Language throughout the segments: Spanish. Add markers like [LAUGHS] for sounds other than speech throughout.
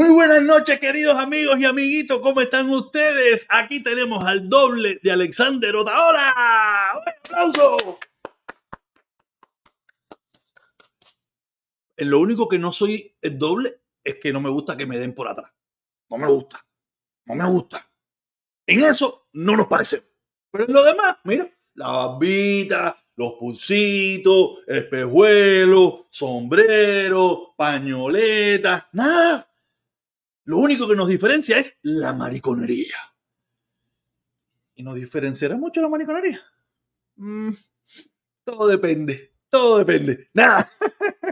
Muy buenas noches, queridos amigos y amiguitos. ¿Cómo están ustedes? Aquí tenemos al doble de Alexander Otaola. ¡Un aplauso! En lo único que no soy el doble es que no me gusta que me den por atrás. No me gusta. No me gusta. En eso no nos parecemos. Pero en lo demás, mira, la barbita, los pulsitos, espejuelos, sombrero, pañoleta, nada. Lo único que nos diferencia es la mariconería. ¿Y nos diferenciará mucho la mariconería? Mm, todo depende. Todo depende. Nada.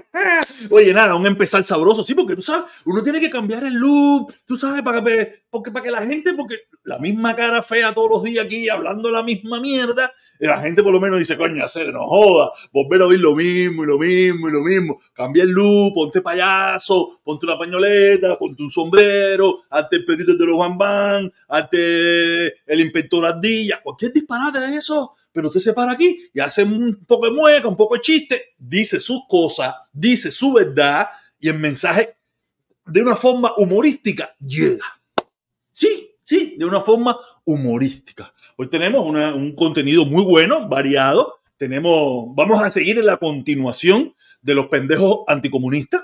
[LAUGHS] Oye, nada, un empezar sabroso. Sí, porque tú sabes, uno tiene que cambiar el look. Tú sabes, para que, para que la gente, porque la misma cara fea todos los días aquí hablando la misma mierda, la gente por lo menos dice, coño, hacer, no joda, volver a oír lo mismo y lo mismo y lo mismo. Cambia el look, ponte payaso, ponte una pañoleta, ponte un sombrero, hazte el perrito de los bambán, hazte el inspector ardilla, cualquier disparate de eso pero usted se para aquí y hace un poco de mueca, un poco de chiste, dice sus cosas, dice su verdad y el mensaje de una forma humorística llega. Sí, sí, de una forma humorística. Hoy tenemos un contenido muy bueno, variado. Tenemos, vamos a seguir en la continuación de los pendejos anticomunistas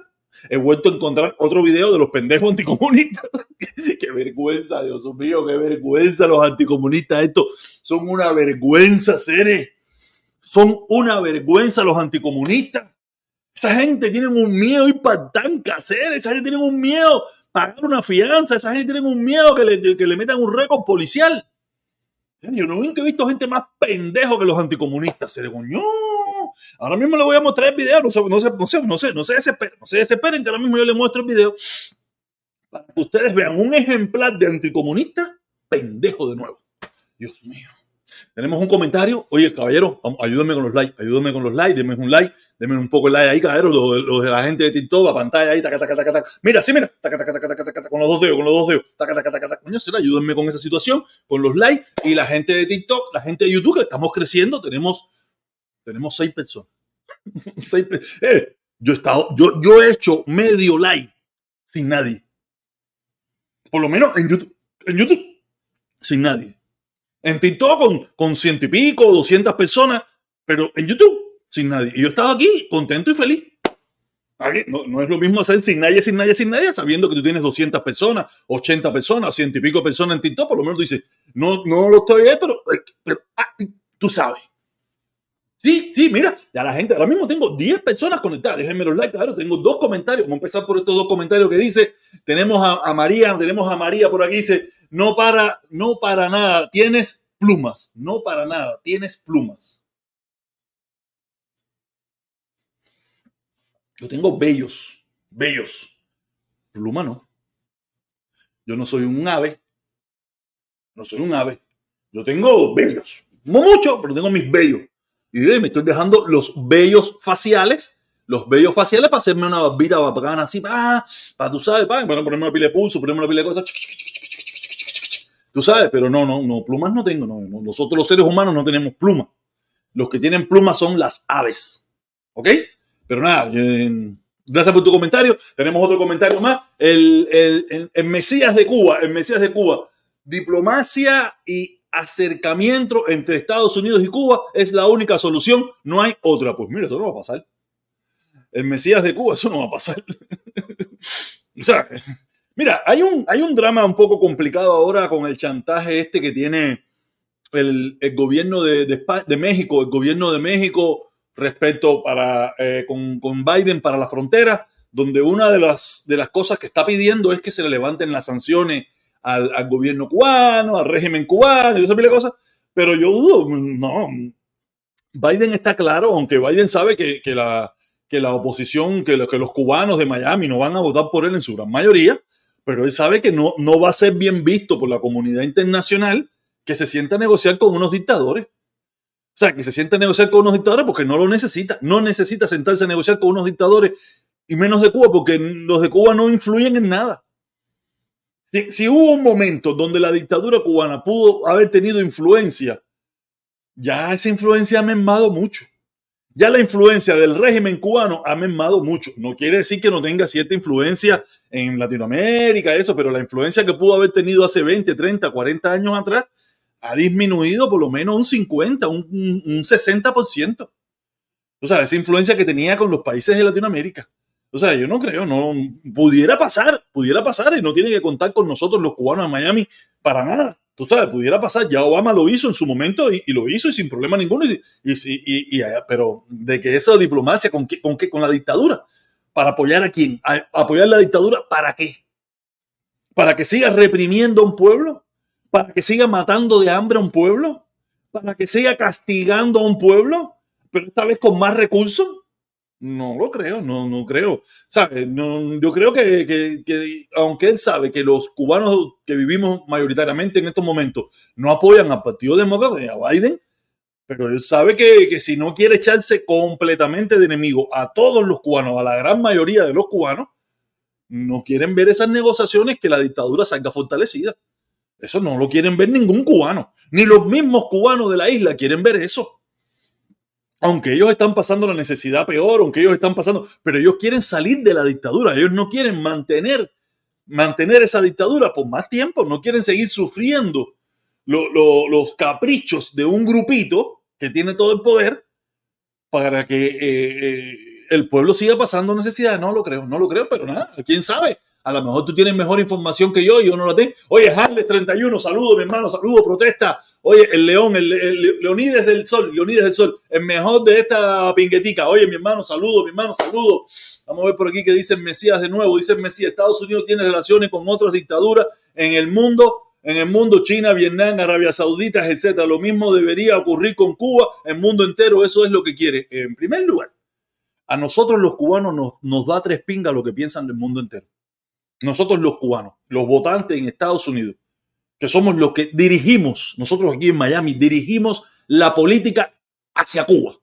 he vuelto a encontrar otro video de los pendejos anticomunistas. [LAUGHS] qué vergüenza, Dios mío, qué vergüenza los anticomunistas. Esto son una vergüenza, seres. Son una vergüenza los anticomunistas. Esa gente tiene un miedo impactante hacer. Esa gente tiene un miedo pagar una fianza. Esa gente tiene un miedo que le, que le metan un récord policial. Yo no he visto gente más pendejo que los anticomunistas. Se. Ahora mismo le voy a mostrar el video, no sé, no sé, no sé, no sé, no se desesperen, no se desesperen que ahora mismo yo le muestro el video para que ustedes vean un ejemplar de anticomunista pendejo de nuevo. Dios mío. Tenemos un comentario. Oye, caballero, ayúdenme con los likes, ayúdenme con los likes, denme un like, denme un poco el like ahí, caballero, los, de la gente de TikTok, la pantalla ahí, taca, taca, taca, taca. Mira, sí, mira, taca, taca, taca, taca, taca, con los dos dedos, con los dos dedos, taca, taca, taca, taca. Ayúdenme con esa situación, con los likes y la gente de TikTok, la gente de YouTube, que estamos creciendo, tenemos tenemos seis personas. [LAUGHS] seis eh, yo, he estado, yo, yo he hecho medio like sin nadie. Por lo menos en YouTube. En YouTube, sin nadie. En TikTok con, con ciento y pico, doscientas personas, pero en YouTube, sin nadie. Y yo estaba aquí contento y feliz. No, no, es lo mismo hacer sin nadie, sin nadie, sin nadie, sabiendo que tú tienes 200 personas, 80 personas, ciento y pico personas en TikTok, por lo menos tú dices, no, no lo estoy, pero, pero ah, tú sabes. Sí, sí, mira, ya la gente, ahora mismo tengo 10 personas conectadas, déjenme los likes, claro, tengo dos comentarios, vamos a empezar por estos dos comentarios que dice, tenemos a, María, tenemos a María por aquí, dice, no para, no para nada, tienes plumas, no para nada, tienes plumas. Yo tengo bellos, bellos, pluma no. Yo no soy un ave, no soy un ave, yo tengo bellos, no mucho, pero tengo mis bellos y me estoy dejando los vellos faciales, los vellos faciales para hacerme una barbita bacana así, para, para tú sabes, para, ponerme una pila de pulso, ponerme una pila de cosas. Tú sabes, pero no, no, no, plumas no tengo. No, Nosotros los seres humanos no tenemos plumas. Los que tienen plumas son las aves. ¿Ok? Pero nada, gracias por tu comentario. Tenemos otro comentario más. El, el, el Mesías de Cuba, el Mesías de Cuba. Diplomacia y acercamiento entre Estados Unidos y Cuba es la única solución, no hay otra. Pues mira, eso no va a pasar. El Mesías de Cuba, eso no va a pasar. [LAUGHS] o sea, mira, hay un, hay un drama un poco complicado ahora con el chantaje este que tiene el, gobierno de, de, México, el gobierno de México respecto para, eh, con, con, Biden para la frontera, donde una de las, de las cosas que está pidiendo es que se le levanten las sanciones al, gobierno cubano, al régimen cubano y esa de cosas, pero yo dudo, no, Biden está claro, aunque Biden sabe que, la, que la oposición, que, que los cubanos de Miami no van a votar por él en su gran mayoría, pero él sabe que no, no va a ser bien visto por la comunidad internacional que se sienta a negociar con unos dictadores. O sea, que se sienta a negociar con unos dictadores porque no lo necesita. No necesita sentarse a negociar con unos dictadores y menos de Cuba porque los de Cuba no influyen en nada. Si, hubo un momento donde la dictadura cubana pudo haber tenido influencia, ya esa influencia ha mermado mucho. Ya la influencia del régimen cubano ha mermado mucho. No quiere decir que no tenga cierta influencia en Latinoamérica, eso, pero la influencia que pudo haber tenido hace 20, 30, 40 años atrás ha disminuido por lo menos un 50, un, un 60%. O sea, esa influencia que tenía con los países de Latinoamérica. O sea, yo no creo, no pudiera pasar, pudiera pasar y no tiene que contar con nosotros los cubanos de Miami para nada. Tú sabes, pudiera pasar, ya Obama lo hizo en su momento y, lo hizo y sin problema ninguno. Y, y, pero de que esa diplomacia, ¿con qué, con qué? Con la dictadura. ¿Para apoyar a quién? ¿Apoyar la dictadura para qué? ¿Para que siga reprimiendo a un pueblo? ¿Para que siga matando de hambre a un pueblo? ¿Para que siga castigando a un pueblo? Pero esta vez con más recursos. No lo creo, no, no creo. ¿Sabe? No, yo creo que, que, aunque él sabe que los cubanos que vivimos mayoritariamente en estos momentos no apoyan al Partido Demócrata y a Biden, pero él sabe que, que si no quiere echarse completamente de enemigo a todos los cubanos, a la gran mayoría de los cubanos, no quieren ver esas negociaciones que la dictadura salga fortalecida. Eso no lo quieren ver ningún cubano. Ni los mismos cubanos de la isla quieren ver eso. Aunque ellos están pasando la necesidad peor, aunque ellos están pasando, pero ellos quieren salir de la dictadura. Ellos no quieren mantener, mantener esa dictadura por más tiempo. No quieren seguir sufriendo los caprichos de un grupito que tiene todo el poder para que eh, eh, el pueblo siga pasando necesidad. No lo creo, no lo creo, pero nada, quién sabe. A lo mejor tú tienes mejor información que yo y yo no la tengo. Oye, Harles 31, saludo, mi hermano, saludo, protesta. Oye, el León, el, Leonides del Sol, Leonides del Sol, el mejor de esta pinguetica. Oye, mi hermano, saludo, mi hermano, saludo. Vamos a ver por aquí que dicen Mesías de nuevo. Dice Mesías, Estados Unidos tiene relaciones con otras dictaduras en el mundo. En el mundo, China, Vietnam, Arabia Saudita, etcétera. Lo mismo debería ocurrir con Cuba, el mundo entero. Eso es lo que quiere. En primer lugar, a nosotros los cubanos nos, nos da tres pingas lo que piensan del mundo entero nosotros los cubanos, los votantes en Estados Unidos, que somos los que dirigimos, nosotros aquí en Miami, dirigimos la política hacia Cuba.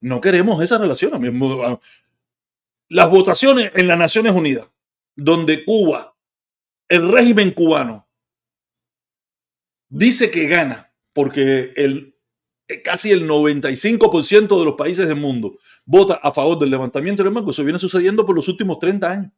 No queremos esa relación. Las votaciones en las Naciones Unidas, donde Cuba, el régimen cubano, dice que gana, porque el, casi el 95% de los países del mundo vota a favor del levantamiento del banco. Eso viene sucediendo por los últimos 30 años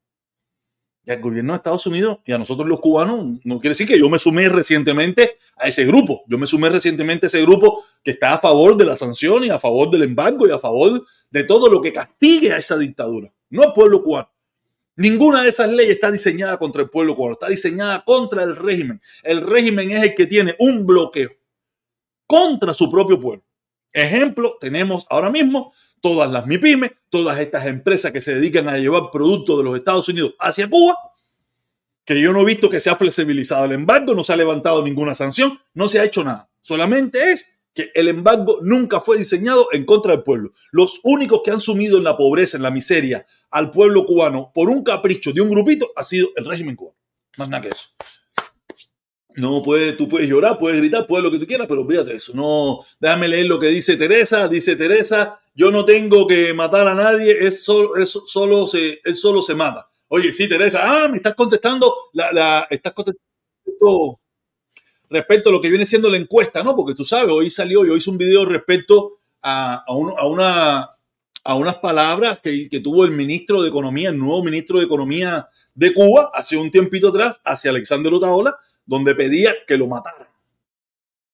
y al gobierno de Estados Unidos y a nosotros los cubanos, no quiere decir que yo me sumé recientemente a ese grupo. Yo me sumé recientemente a ese grupo que está a favor de la sanción y a favor del embargo y a favor de todo lo que castigue a esa dictadura, no al pueblo cubano. Ninguna de esas leyes está diseñada contra el pueblo cubano, está diseñada contra el régimen. El régimen es el que tiene un bloqueo contra su propio pueblo. Ejemplo, tenemos ahora mismo todas las MIPIMES, todas estas empresas que se dedican a llevar productos de los Estados Unidos hacia Cuba, que yo no he visto que se ha flexibilizado el embargo, no se ha levantado ninguna sanción, no se ha hecho nada. Solamente es que el embargo nunca fue diseñado en contra del pueblo. Los únicos que han sumido en la pobreza, en la miseria al pueblo cubano por un capricho de un grupito ha sido el régimen cubano. Más nada que eso. No puedes, tú puedes llorar, puedes gritar, puedes lo que tú quieras, pero olvídate eso. No, déjame leer lo que dice Teresa. Dice Teresa, yo no tengo que matar a nadie, es solo, es solo se, él solo se mata. Oye, sí, Teresa, ah, me estás contestando, la, la, estás contestando respecto a lo que viene siendo la encuesta, ¿no? Porque tú sabes, hoy salió, yo hice un video respecto a, a, a una, a unas palabras que, que, tuvo el ministro de Economía, el nuevo ministro de Economía de Cuba, hace un tiempito atrás, hacia Alexander Otaola, donde pedía que lo mataran.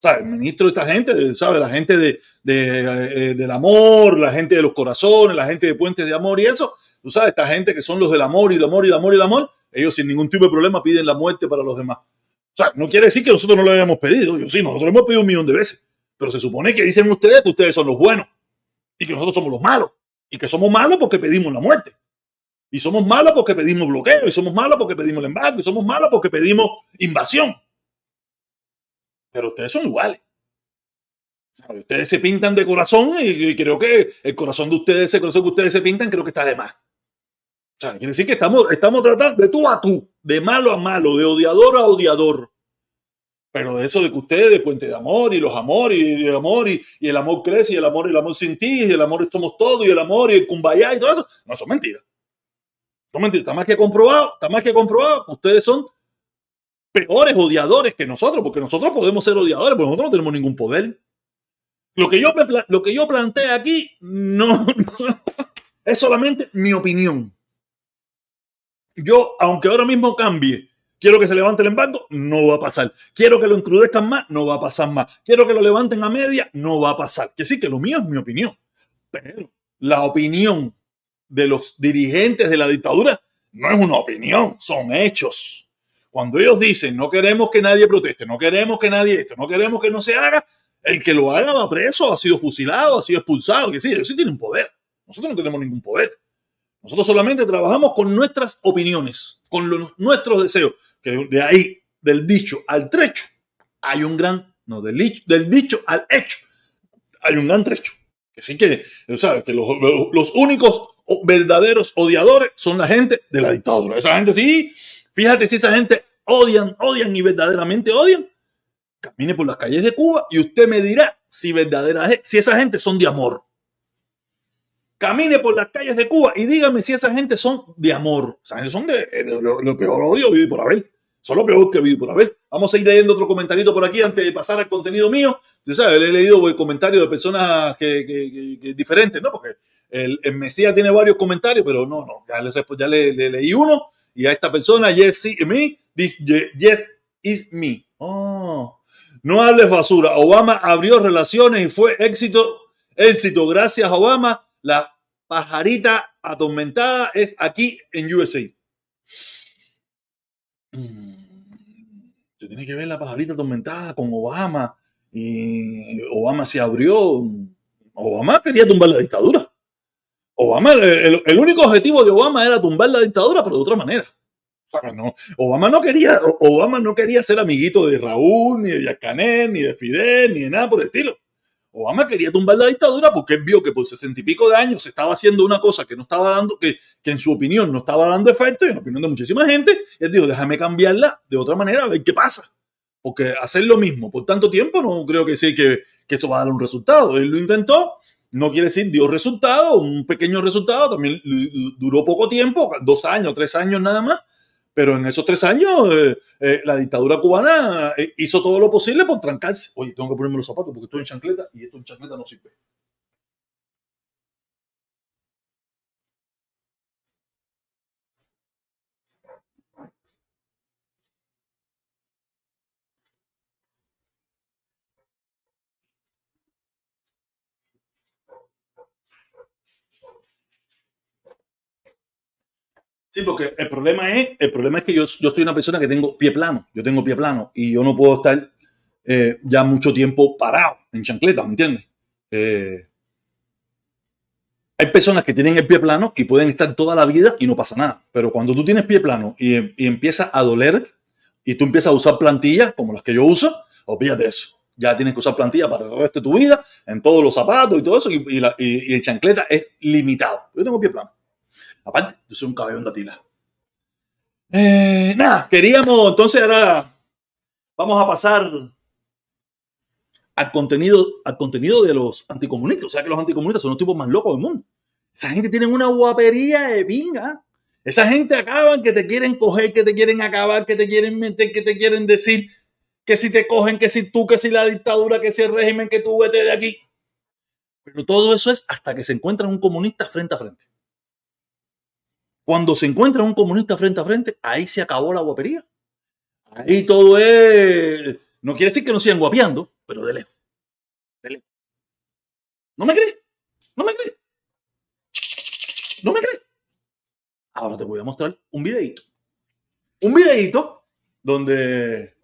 ¿Sabes? El ministro de esta gente, ¿sabes? La gente de, eh, del amor, la gente de los corazones, la gente de puentes de amor y eso. Tú sabes, esta gente que son los del amor y el amor y el amor y el amor, ellos sin ningún tipo de problema piden la muerte para los demás. O sea, no quiere decir que nosotros no lo hayamos pedido. Yo sí, nosotros lo hemos pedido un millón de veces. Pero se supone que dicen ustedes que ustedes son los buenos y que nosotros somos los malos. Y que somos malos porque pedimos la muerte. Y somos malos porque pedimos bloqueo. Y somos malos porque pedimos el embargo. Y somos malos porque pedimos invasión pero ustedes son iguales. Ustedes se pintan de corazón y, creo que el corazón de ustedes, ese corazón que ustedes se pintan, creo que está de más. O sea, quiere decir que estamos, estamos tratando de tú a tú, de malo a malo, de odiador a odiador. Pero de eso de que ustedes, de puente de amor y los amores y el amor y, el amor crece y el amor y el amor sin ti y el amor somos todos y el amor y el kumbaya y todo eso, no son mentiras. Son mentiras. Está más que comprobado, está más que comprobado que ustedes son peores odiadores que nosotros, porque nosotros podemos ser odiadores, porque nosotros no tenemos ningún poder. Lo que yo, lo que yo planteé aquí [LAUGHS] no, es solamente mi opinión. Yo, aunque ahora mismo cambie Quiero que se levante el embargo, no va a pasar. Quiero que lo encrudezcan más, no va a pasar más. Quiero que lo levanten a media, no va a pasar. Que sí, que lo mío es mi opinión. Pero la opinión de los dirigentes de la dictadura no es una opinión, son hechos. Cuando ellos dicen no queremos que nadie proteste, no queremos que nadie esto, no queremos que no se haga, el que lo haga va preso, ha sido fusilado, ha sido expulsado, que sí, ellos sí tienen poder. Nosotros no tenemos ningún poder. Nosotros solamente trabajamos con nuestras opiniones, con nuestros deseos que de ahí, del dicho al trecho, hay un gran, no, del, del dicho al hecho, hay un gran trecho. Que sí que, ¿sabes? Que los, los, únicos verdaderos odiadores son la gente de la dictadura. Esa gente sí, fíjate si esa gente odian, odian y verdaderamente odian. Camine por las calles de Cuba y usted me dirá si verdadera, si esa gente son de amor. Camine por las calles de Cuba y dígame si esa gente son de amor. Esa gente son de, lo, peor odio viví por haber. Son lo peor que viví por haber. Vamos a ir leyendo otro comentarito por aquí antes de pasar al contenido mío. Tú sabes, he leído el comentario de personas que, diferentes, ¿no? Porque el, Mesías tiene varios comentarios, pero no, no. Ya le, ya le, leí uno y a esta persona, yes, me, this, yes, is me. Oh. No hables basura. Obama abrió relaciones y fue éxito, éxito. Gracias, Obama la pajarita atormentada es aquí en USA. Mm, se tiene que ver la pajarita atormentada con Obama. Y Obama se abrió. Obama quería tumbar la dictadura. Obama, el, único objetivo de Obama era tumbar la dictadura, pero de otra manera. Obama no quería, Obama no quería ser amiguito de Raúl, ni de Yacanel, ni de Fidel, ni de nada por el estilo. Obama quería tumbar la dictadura porque él vio que por sesenta y pico de años se estaba haciendo una cosa que no estaba dando, que, que en su opinión no estaba dando efecto y en la opinión de muchísima gente. Él dijo, déjame cambiarla de otra manera, a ver qué pasa. Porque hacer lo mismo por tanto tiempo no creo que sí que, que esto va a dar un resultado. Él lo intentó, no quiere decir dio resultado, un pequeño resultado, también duró poco tiempo, dos años, tres años nada más, pero en esos tres años, eh, eh, la dictadura cubana eh, hizo todo lo posible por trancarse. Oye, tengo que ponerme los zapatos porque estoy en chancleta y esto en chancleta no sirve. Porque el problema es, el problema es que yo, yo soy una persona que tengo pie plano, yo tengo pie plano y yo no puedo estar eh, ya mucho tiempo parado en chancleta, ¿me entiendes? Eh, hay personas que tienen el pie plano y pueden estar toda la vida y no pasa nada, pero cuando tú tienes pie plano y, y empieza a doler y tú empiezas a usar plantillas como las que yo uso, olvídate eso. Ya tienes que usar plantillas para el resto de tu vida, en todos los zapatos y todo eso, y, y, la, y el chancleta es limitado. Yo tengo pie plano. Aparte, yo soy un caballón de Atila. Eh, nada, queríamos, entonces ahora vamos a pasar al contenido, al contenido de los anticomunistas. O sea que los anticomunistas son los tipos más locos del mundo. Esa gente tiene una guapería de pinga. Esa gente acaban que te quieren coger, que te quieren acabar, que te quieren meter, que te quieren decir que si te cogen, que si tú, que si la dictadura, que si el régimen, que tú vete de aquí. Pero todo eso es hasta que se encuentran un comunista frente a frente. Cuando se encuentra un comunista frente a frente, ahí se acabó la guapería. Ahí todo es. No quiere decir que no sigan guapeando, pero de lejos. De lejos. ¿No me crees? ¿No me crees? ¿No me crees? Ahora te voy a mostrar un videito. Un videito donde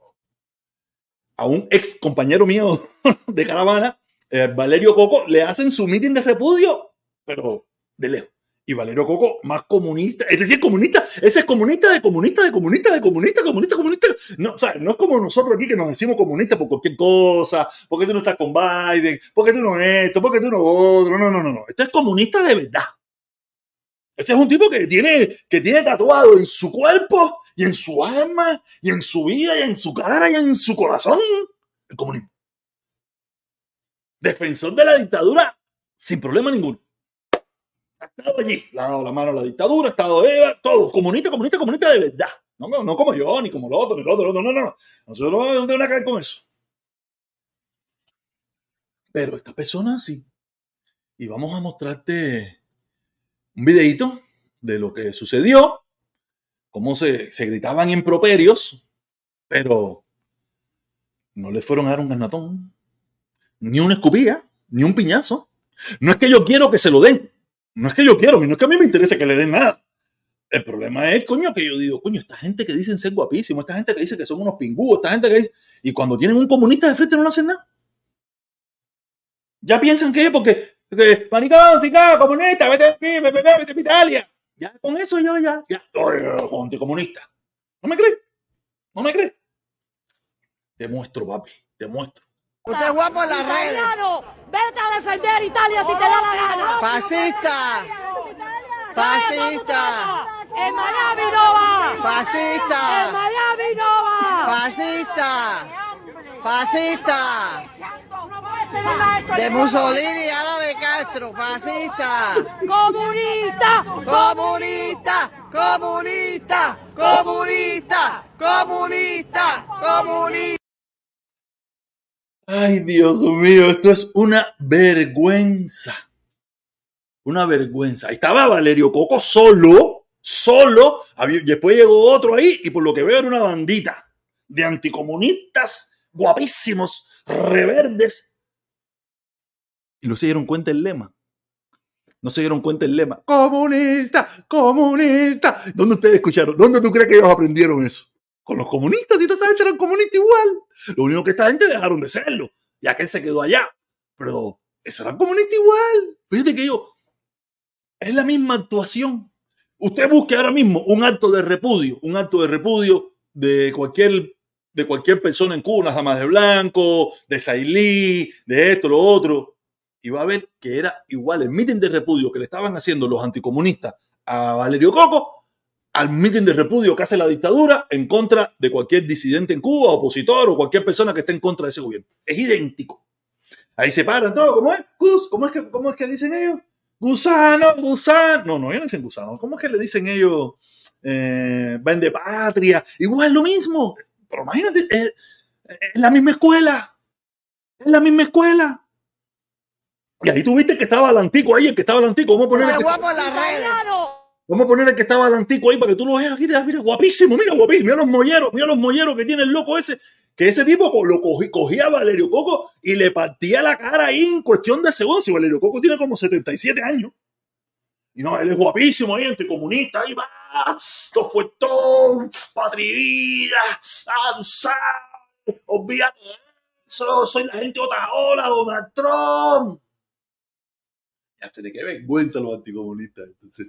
a un ex compañero mío [LAUGHS] de caravana, eh, Valerio Coco, le hacen su meeting de repudio, pero de lejos. Y Valerio Coco, más comunista. Es comunista. Ese es comunista de comunista, de comunista, de comunista, comunista, comunista. No, o sea, no es como nosotros aquí que nos decimos comunistas por cualquier cosa, porque tú no estás con Biden, porque tú no esto, porque tú no otro. No, no, no, no. Este es comunista de verdad. Ese es un tipo que tiene, que tiene tatuado en su cuerpo y en su alma y en su vida y en su cara y en su corazón el comunismo. Defensor de la dictadura sin problema ninguno. Ha estado allí, ha dado la mano a la dictadura, ha estado Eva, todo, comunista, comunista, comunista de verdad. No, no, no como yo, ni como el otro, ni el otro, no, no, no. Nosotros no tenemos nada que ver con eso. Pero esta persona sí. Y vamos a mostrarte un videito de lo que sucedió, cómo se, se gritaban improperios, pero no le fueron a dar un ganatón, ni una escupilla, ni un piñazo. No es que yo quiero que se lo den, no es que yo quiero, no es que a mí me interese que le den nada. El problema es, coño, que yo digo, coño, esta gente que dicen ser guapísimo, esta gente que dice que son unos pingúos, esta gente que dice... Y cuando tienen un comunista de frente no le hacen nada. Ya piensan que porque, porque maricón, fica, comunista, vete aquí, vete, vete, vete a Italia. Ya con eso yo ya, ya, anticomunista. ¿No me crees? ¿No me crees? Te muestro, papi, te muestro. Usted es guapo en las redes. Vete a defender Italia si te da la gana. Fascista. Fascista. En Miami no va. En Fascista. Miami no va. Fascista. Fascista. De Mussolini y ahora de Castro. Fascista. Comunista. Comunista. Comunista. Comunista. Comunista. Comunista. Ay, Dios mío, esto es una vergüenza. Una vergüenza. Estaba Valerio Coco solo, solo. Después llegó otro ahí y por lo que veo era una bandita de anticomunistas guapísimos, reverdes. Y no se dieron cuenta el lema. No se dieron cuenta el lema. Comunista, comunista. ¿Dónde ustedes escucharon? ¿Dónde tú crees que ellos aprendieron eso? Con los comunistas, y toda esa gente eran comunistas igual. Lo único que esta gente dejaron de serlo, ya que él se quedó allá. Pero eso era comunista igual. Fíjate que yo, es la misma actuación. Usted busque ahora mismo un acto de repudio, un acto de repudio de cualquier, de cualquier persona en Cuba, las damas de blanco, de Sailí, de esto, lo otro, y va a ver que era igual el mitin de repudio que le estaban haciendo los anticomunistas a Valerio Coco al mitin de repudio que hace la dictadura en contra de cualquier disidente en Cuba, opositor o cualquier persona que esté en contra de ese gobierno. Es idéntico. Ahí se paran todo, ¿cómo es? Gus, ¿cómo es que, cómo es que dicen ellos? Gusano, gusano. No, no, ellos no dicen gusano. ¿Cómo es que le dicen ellos? Eh, vende patria. Igual lo mismo. Pero imagínate, es, es la misma escuela. Es la misma escuela. Y ahí tuviste que estaba el antico ahí, el que estaba el antico. Vamos a poner las redes. Vamos a poner el que estaba adelantico ahí para que tú lo veas aquí. Mira, guapísimo, mira, guapísimo. Mira los molleros, mira los molleros que tiene el loco ese. Que ese tipo lo cogí- cogía a Valerio Coco y le partía la cara ahí en cuestión de segundos. Y Valerio Coco tiene como 77 años. Y no, él es guapísimo ahí, anticomunista, ahí va. Todo fue todo, patrivida, ah, olvídate eso, soy la gente otra hora, Donald Trump. Ya se le qué vergüenza los anticomunistas. Entonces,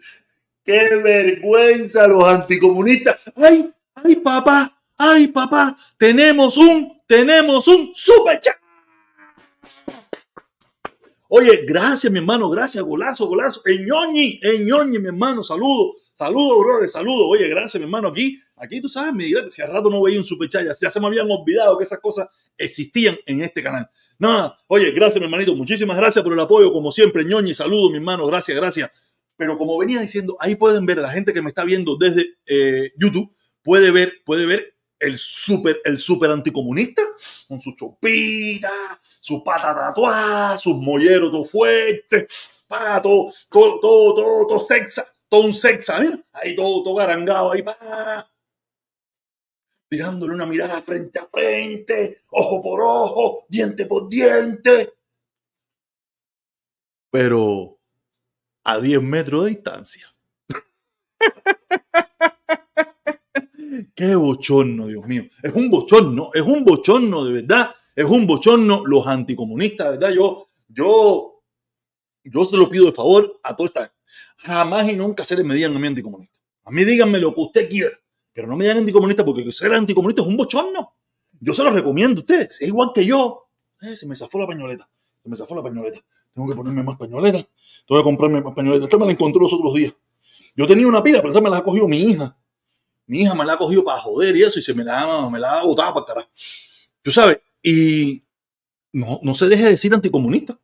¡Qué vergüenza los anticomunistas! ¡Ay, ay, papá! ¡Ay, papá! Tenemos un, tenemos un super chat. Oye, gracias, mi hermano, gracias, golazo, golazo. Eñoñi, Eñoñi, mi hermano, saludo, saludo, brother, saludo. Oye, gracias, mi hermano, aquí, aquí tú sabes, dirás, si al rato no veía un super chat, ya, ya se me habían olvidado que esas cosas existían en este canal. Nada, oye, gracias, mi hermanito, muchísimas gracias por el apoyo, como siempre, Ñoñi, saludo, mi hermano, gracias, gracias. Pero como venía diciendo, ahí pueden ver la gente que me está viendo desde eh, YouTube, puede ver, puede ver el súper el super anticomunista con su chopita, su pata tatuada, sus molleros todo fuerte, pa, todo, todo, todo, todo, todo sexa, todo un sexa, mira, ahí todo, todo garangado ahí, pa, tirándole una mirada frente a frente, ojo por ojo, diente por diente. Pero a 10 metros de distancia. Qué bochorno, Dios mío. Es un bochorno, es un bochorno de verdad. Es un bochorno los anticomunistas, de ¿verdad? Yo, yo yo se lo pido de favor a toda. Jamás y nunca se les me digan a mí anticomunista. A mí díganme lo que usted quiera, pero no me digan anticomunista porque ser anticomunista es un bochorno. Yo se lo recomiendo a ustedes, es igual que yo. Eh, se me zafó la pañoleta, se me zafó la pañoleta. Tengo que ponerme más pañoleta. Tengo que comprarme más pañoleta. Esta me la encontré los otros días. Yo tenía una pila, pero esta me la ha cogido mi hija. Mi hija me la ha cogido para joder y eso, y se me la, me la ha botado para carajo. Tú sabes, y no, no se deje de decir anticomunista.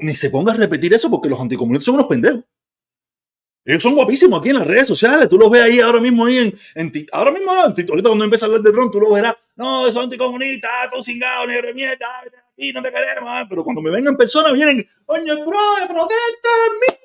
Ni se ponga a repetir eso porque los anticomunistas son unos pendejos. Ellos son guapísimos aquí en las redes sociales. Tú los ves ahí ahora mismo ahí en, ahora mismo en ahorita cuando empieza a hablar de Trump, tú lo verás. No, esos anticomunistas, todos cingados, negro mierda, aquí, no te queremos. ah". Pero cuando me ven en persona vienen, coño, bro, protesta, es mío.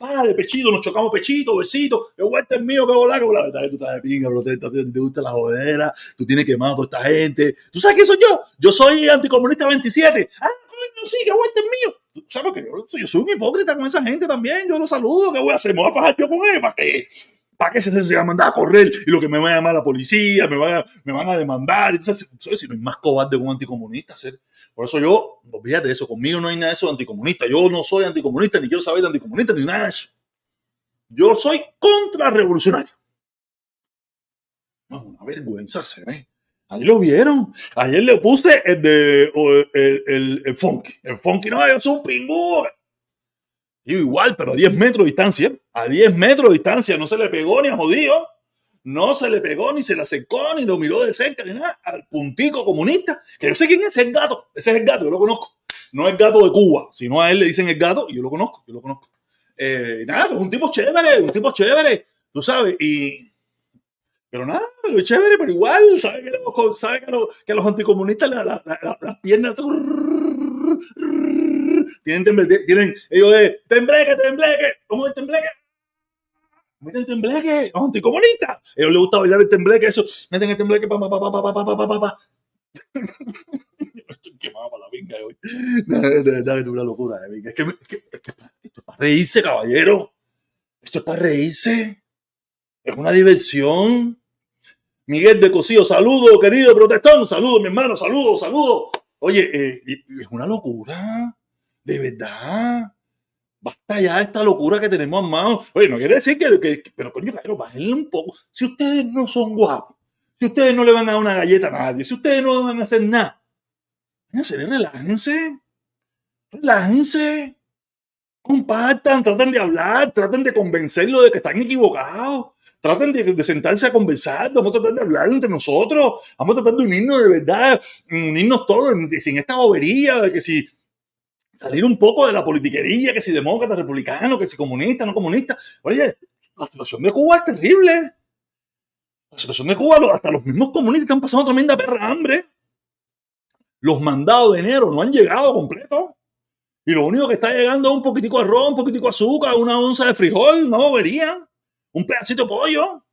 Ah, de pechito, nos chocamos pechito, besito, que vuelta es mío, que volar, que volar. Tú estás de pinga, protesta, te gusta la jodera, tú tienes quemado a toda esta gente. ¿Tú sabes quién soy yo? Yo soy anticomunista 27. Ah, coño, sí, que vuelta es mío. Tú sabes que yo, yo soy un hipócrita con esa gente también. Yo los saludo. ¿Qué voy a hacer? ¿Me voy a fajar yo con él? ¿Para qué? ¿Para qué se, se van a mandar a correr? Y lo que me va a llamar la policía, me van a, me van a demandar. Entonces, si no hay más cobarde que un anticomunista. Ser. Por eso yo, olvídate de eso. Conmigo no hay nada de eso de anticomunista. Yo no soy anticomunista, ni quiero saber de anticomunista, ni nada de eso. Yo soy contrarrevolucionario. No, una vergüenza se ve. Ahí lo vieron. Ayer le puse el de el, el, el funky. El funky no es un pingú. Igual, pero a 10 metros de distancia. A 10 metros de distancia. No se le pegó ni a jodido. No se le pegó, ni se le acercó, ni lo miró de cerca, ni nada. Al puntico comunista. Que yo sé quién es el gato. Ese es el gato, yo lo conozco. No es gato de Cuba, sino a él le dicen el gato y yo lo conozco, yo lo conozco. Eh, nada, es un tipo chévere, un tipo chévere, tú sabes. Y, pero nada, pero es chévere, pero igual, ¿sabes que los, sabe que los, que los anticomunistas la, la, la, las piernas tienen, tienen ellos de tembleque, tembleque, ¿cómo es tembleque? Meten tembleque, los anticomunistas. A ellos les gusta bailar el tembleque, eso, meten el tembleque, pa, pa, pa, pa, pa, pa, pa, pa, pa. [LAUGHS] Estoy quemado para la pinga hoy. [LAUGHS] Es una locura, pinga. Es que, es que, es que esto es para reírse, caballero. Esto es para reírse. Es una diversión. Miguel de Cosío, saludo, querido protestón, saludo, mi hermano, saludo, saludo. Oye, eh, es una locura, de verdad. Basta ya de esta locura que tenemos a mano. Oye, no quiere decir que, pero coño, claro, bájenle un poco. Si ustedes no son guapos, si ustedes no le van a dar una galleta a nadie, si ustedes no van a hacer nada, relájense, relájense, compartan, traten de hablar, traten de convencerlo de que están equivocados. Traten de, de, sentarse a conversar, vamos a tratar de hablar entre nosotros, vamos a tratar de unirnos de verdad, unirnos todos, sin esta bobería de que si salir un poco de la politiquería, que si demócrata, republicano, que si comunista, no comunista. Oye, la situación de Cuba es terrible. La situación de Cuba, hasta los mismos comunistas están pasando tremenda perra hambre. Los mandados de enero no han llegado completos. Y lo único que está llegando es un poquitico de arroz, un poquitico de azúcar, una onza de frijol, no bobería un pedacito de pollo.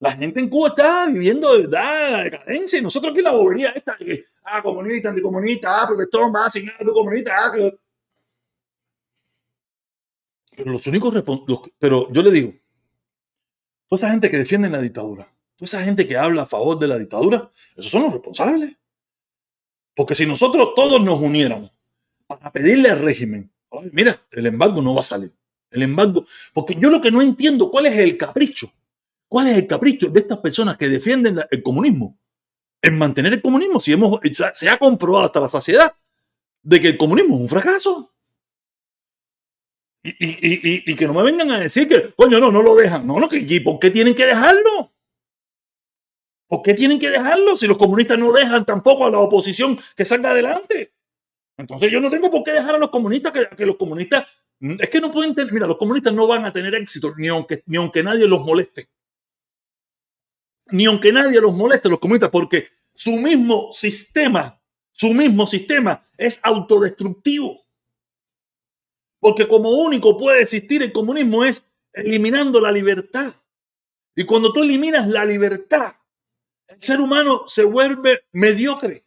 La gente en Cuba está viviendo de verdad la decadencia y nosotros aquí la bobería esta que, ah, comunista, anticomunista, ah, protestón, va a asignar a tu comunista, ah. Pero los únicos los, pero yo le digo, toda esa gente que defiende la dictadura, toda esa gente que habla a favor de la dictadura, esos son los responsables. Porque si nosotros todos nos uniéramos para pedirle al régimen, mira, el embargo no va a salir. El embargo, porque yo lo que no entiendo, ¿cuál es el capricho? ¿Cuál es el capricho de estas personas que defienden el comunismo? En mantener el comunismo, si hemos, se ha comprobado hasta la saciedad de que el comunismo es un fracaso. Y, y, y, y que no me vengan a decir que, coño, no, no lo dejan. No, no, que, ¿y por qué tienen que dejarlo? ¿Por qué tienen que dejarlo si los comunistas no dejan tampoco a la oposición que salga adelante? Entonces yo no tengo por qué dejar a los comunistas que, que los comunistas es que no pueden tener, mira, los comunistas no van a tener éxito ni aunque, ni aunque nadie los moleste. Ni aunque nadie los moleste, los comunistas, porque su mismo sistema, su mismo sistema es autodestructivo. Porque como único puede existir el comunismo es eliminando la libertad. Y cuando tú eliminas la libertad, el ser humano se vuelve mediocre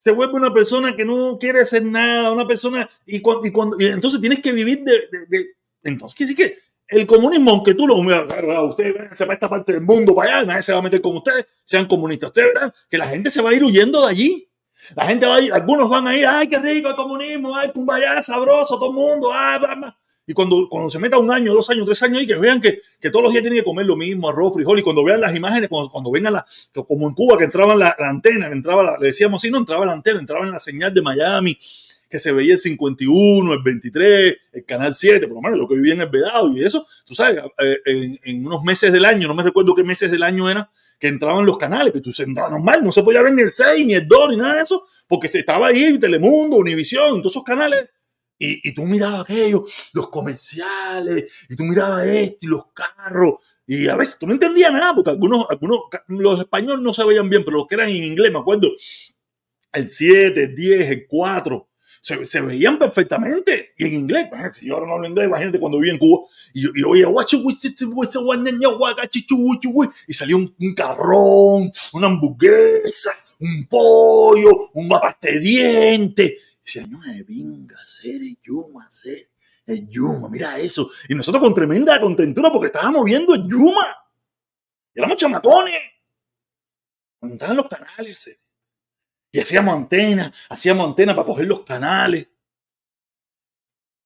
se vuelve una persona que no quiere hacer nada, una persona, y, cuando, y, cuando, y entonces tienes que vivir de, de, de entonces, ¿qué sí que el comunismo, aunque tú lo, usted se va a esta parte del mundo para allá, nadie se va a meter con ustedes, sean comunistas, ustedes verán que la gente se va a ir huyendo de allí, La gente va a ir, algunos van a ir, ay, qué rico el comunismo, ay, ya, sabroso, todo el mundo, ay, bla, bla. Y cuando, cuando se meta un año, dos años, tres años, y que vean que, que todos los días tienen que comer lo mismo, arroz, frijol, y cuando vean las imágenes, cuando, cuando vengan la, como en Cuba, que entraba la, la antena, entraba, la, le decíamos así, no entraba la antena, entraba en la señal de Miami, que se veía el 51, el 23, el canal 7, por lo menos lo que vivía en el Vedado y eso, tú sabes, eh, en, unos meses del año, no me recuerdo qué meses del año era, que entraban los canales, que tú se entraba normal, no se podía ver ni el 6, ni el 2, ni nada de eso, porque se estaba ahí Telemundo, Univisión, todos esos canales. Y, y tú mirabas aquello, los comerciales, y tú mirabas esto, y los carros, y a veces tú no entendías nada, porque algunos, algunos, los españoles no se veían bien, pero los que eran en inglés, me acuerdo, el 7, el 10, el 4, se, se, veían perfectamente. Y en inglés, si yo ahora no hablo inglés, imagínate cuando viví en Cuba. Y yo, y oía, y salió un, un carrón, una hamburguesa, un pollo, un mapaste de dientes. Y decía, no, es vinga, ser yuma, ser el yuma, mira eso. Y nosotros con tremenda contentura porque estábamos viendo el yuma. Y éramos chamacones. Estaban los canales, y hacíamos antenas, hacíamos antenas para coger los canales.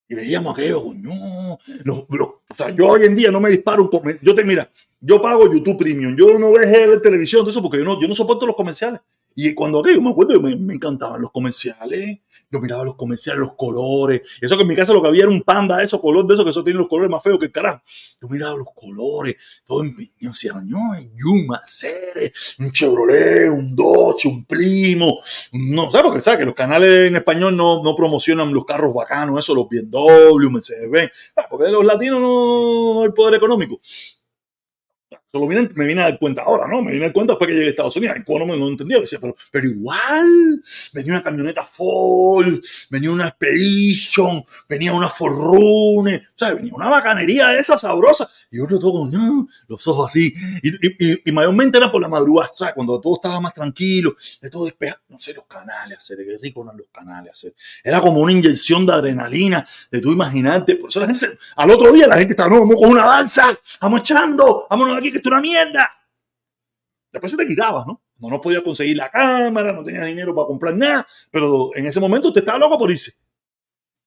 Y veíamos aquello, no, no, o sea, yo hoy en día no me disparo un comercial. Yo te, mira, yo pago YouTube Premium, yo no dejé ver televisión, todo eso, porque yo no, yo no soporto los comerciales. Y cuando aquello me acuerdo, me, me, encantaban los comerciales. Yo miraba los comerciales, los colores. Eso que en mi casa lo que había era un panda, esos colores de esos que eso tiene los colores más feos que el carajo. Yo miraba los colores, todo en yo decía, no, Yuma, Ceres, un Chevrolet, un Dodge, un Primo. No, ¿sabes? Porque sabes que los canales en español no, no promocionan los carros bacanos, eso, los BMW, Mercedes-Benz. Porque los latinos no, no hay poder económico. Solo me vine a dar cuenta ahora, ¿no? Me vine a dar cuenta después que llegué a Estados Unidos. Cuba no me no entendía. Pero igual, venía una camioneta Ford, venía una Expedition, venía una Forrune, o sea, venía una bacanería de esa sabrosa. Y yo todo no, los ojos así. Y, mayormente era por la madrugada, o cuando todo estaba más tranquilo, de todo despejado. No sé, los canales, hacer, qué rico eran los canales, hacer. Era como una inyección de adrenalina, de tú imaginarte. Por eso la gente, al otro día la gente estaba, no, vamos con una danza, vamos echando, vámonos de aquí que esto es una mierda. Después se te quitaba, ¿no? No no podía conseguir la cámara, no tenía dinero para comprar nada, pero en ese momento usted estaba loco por irse.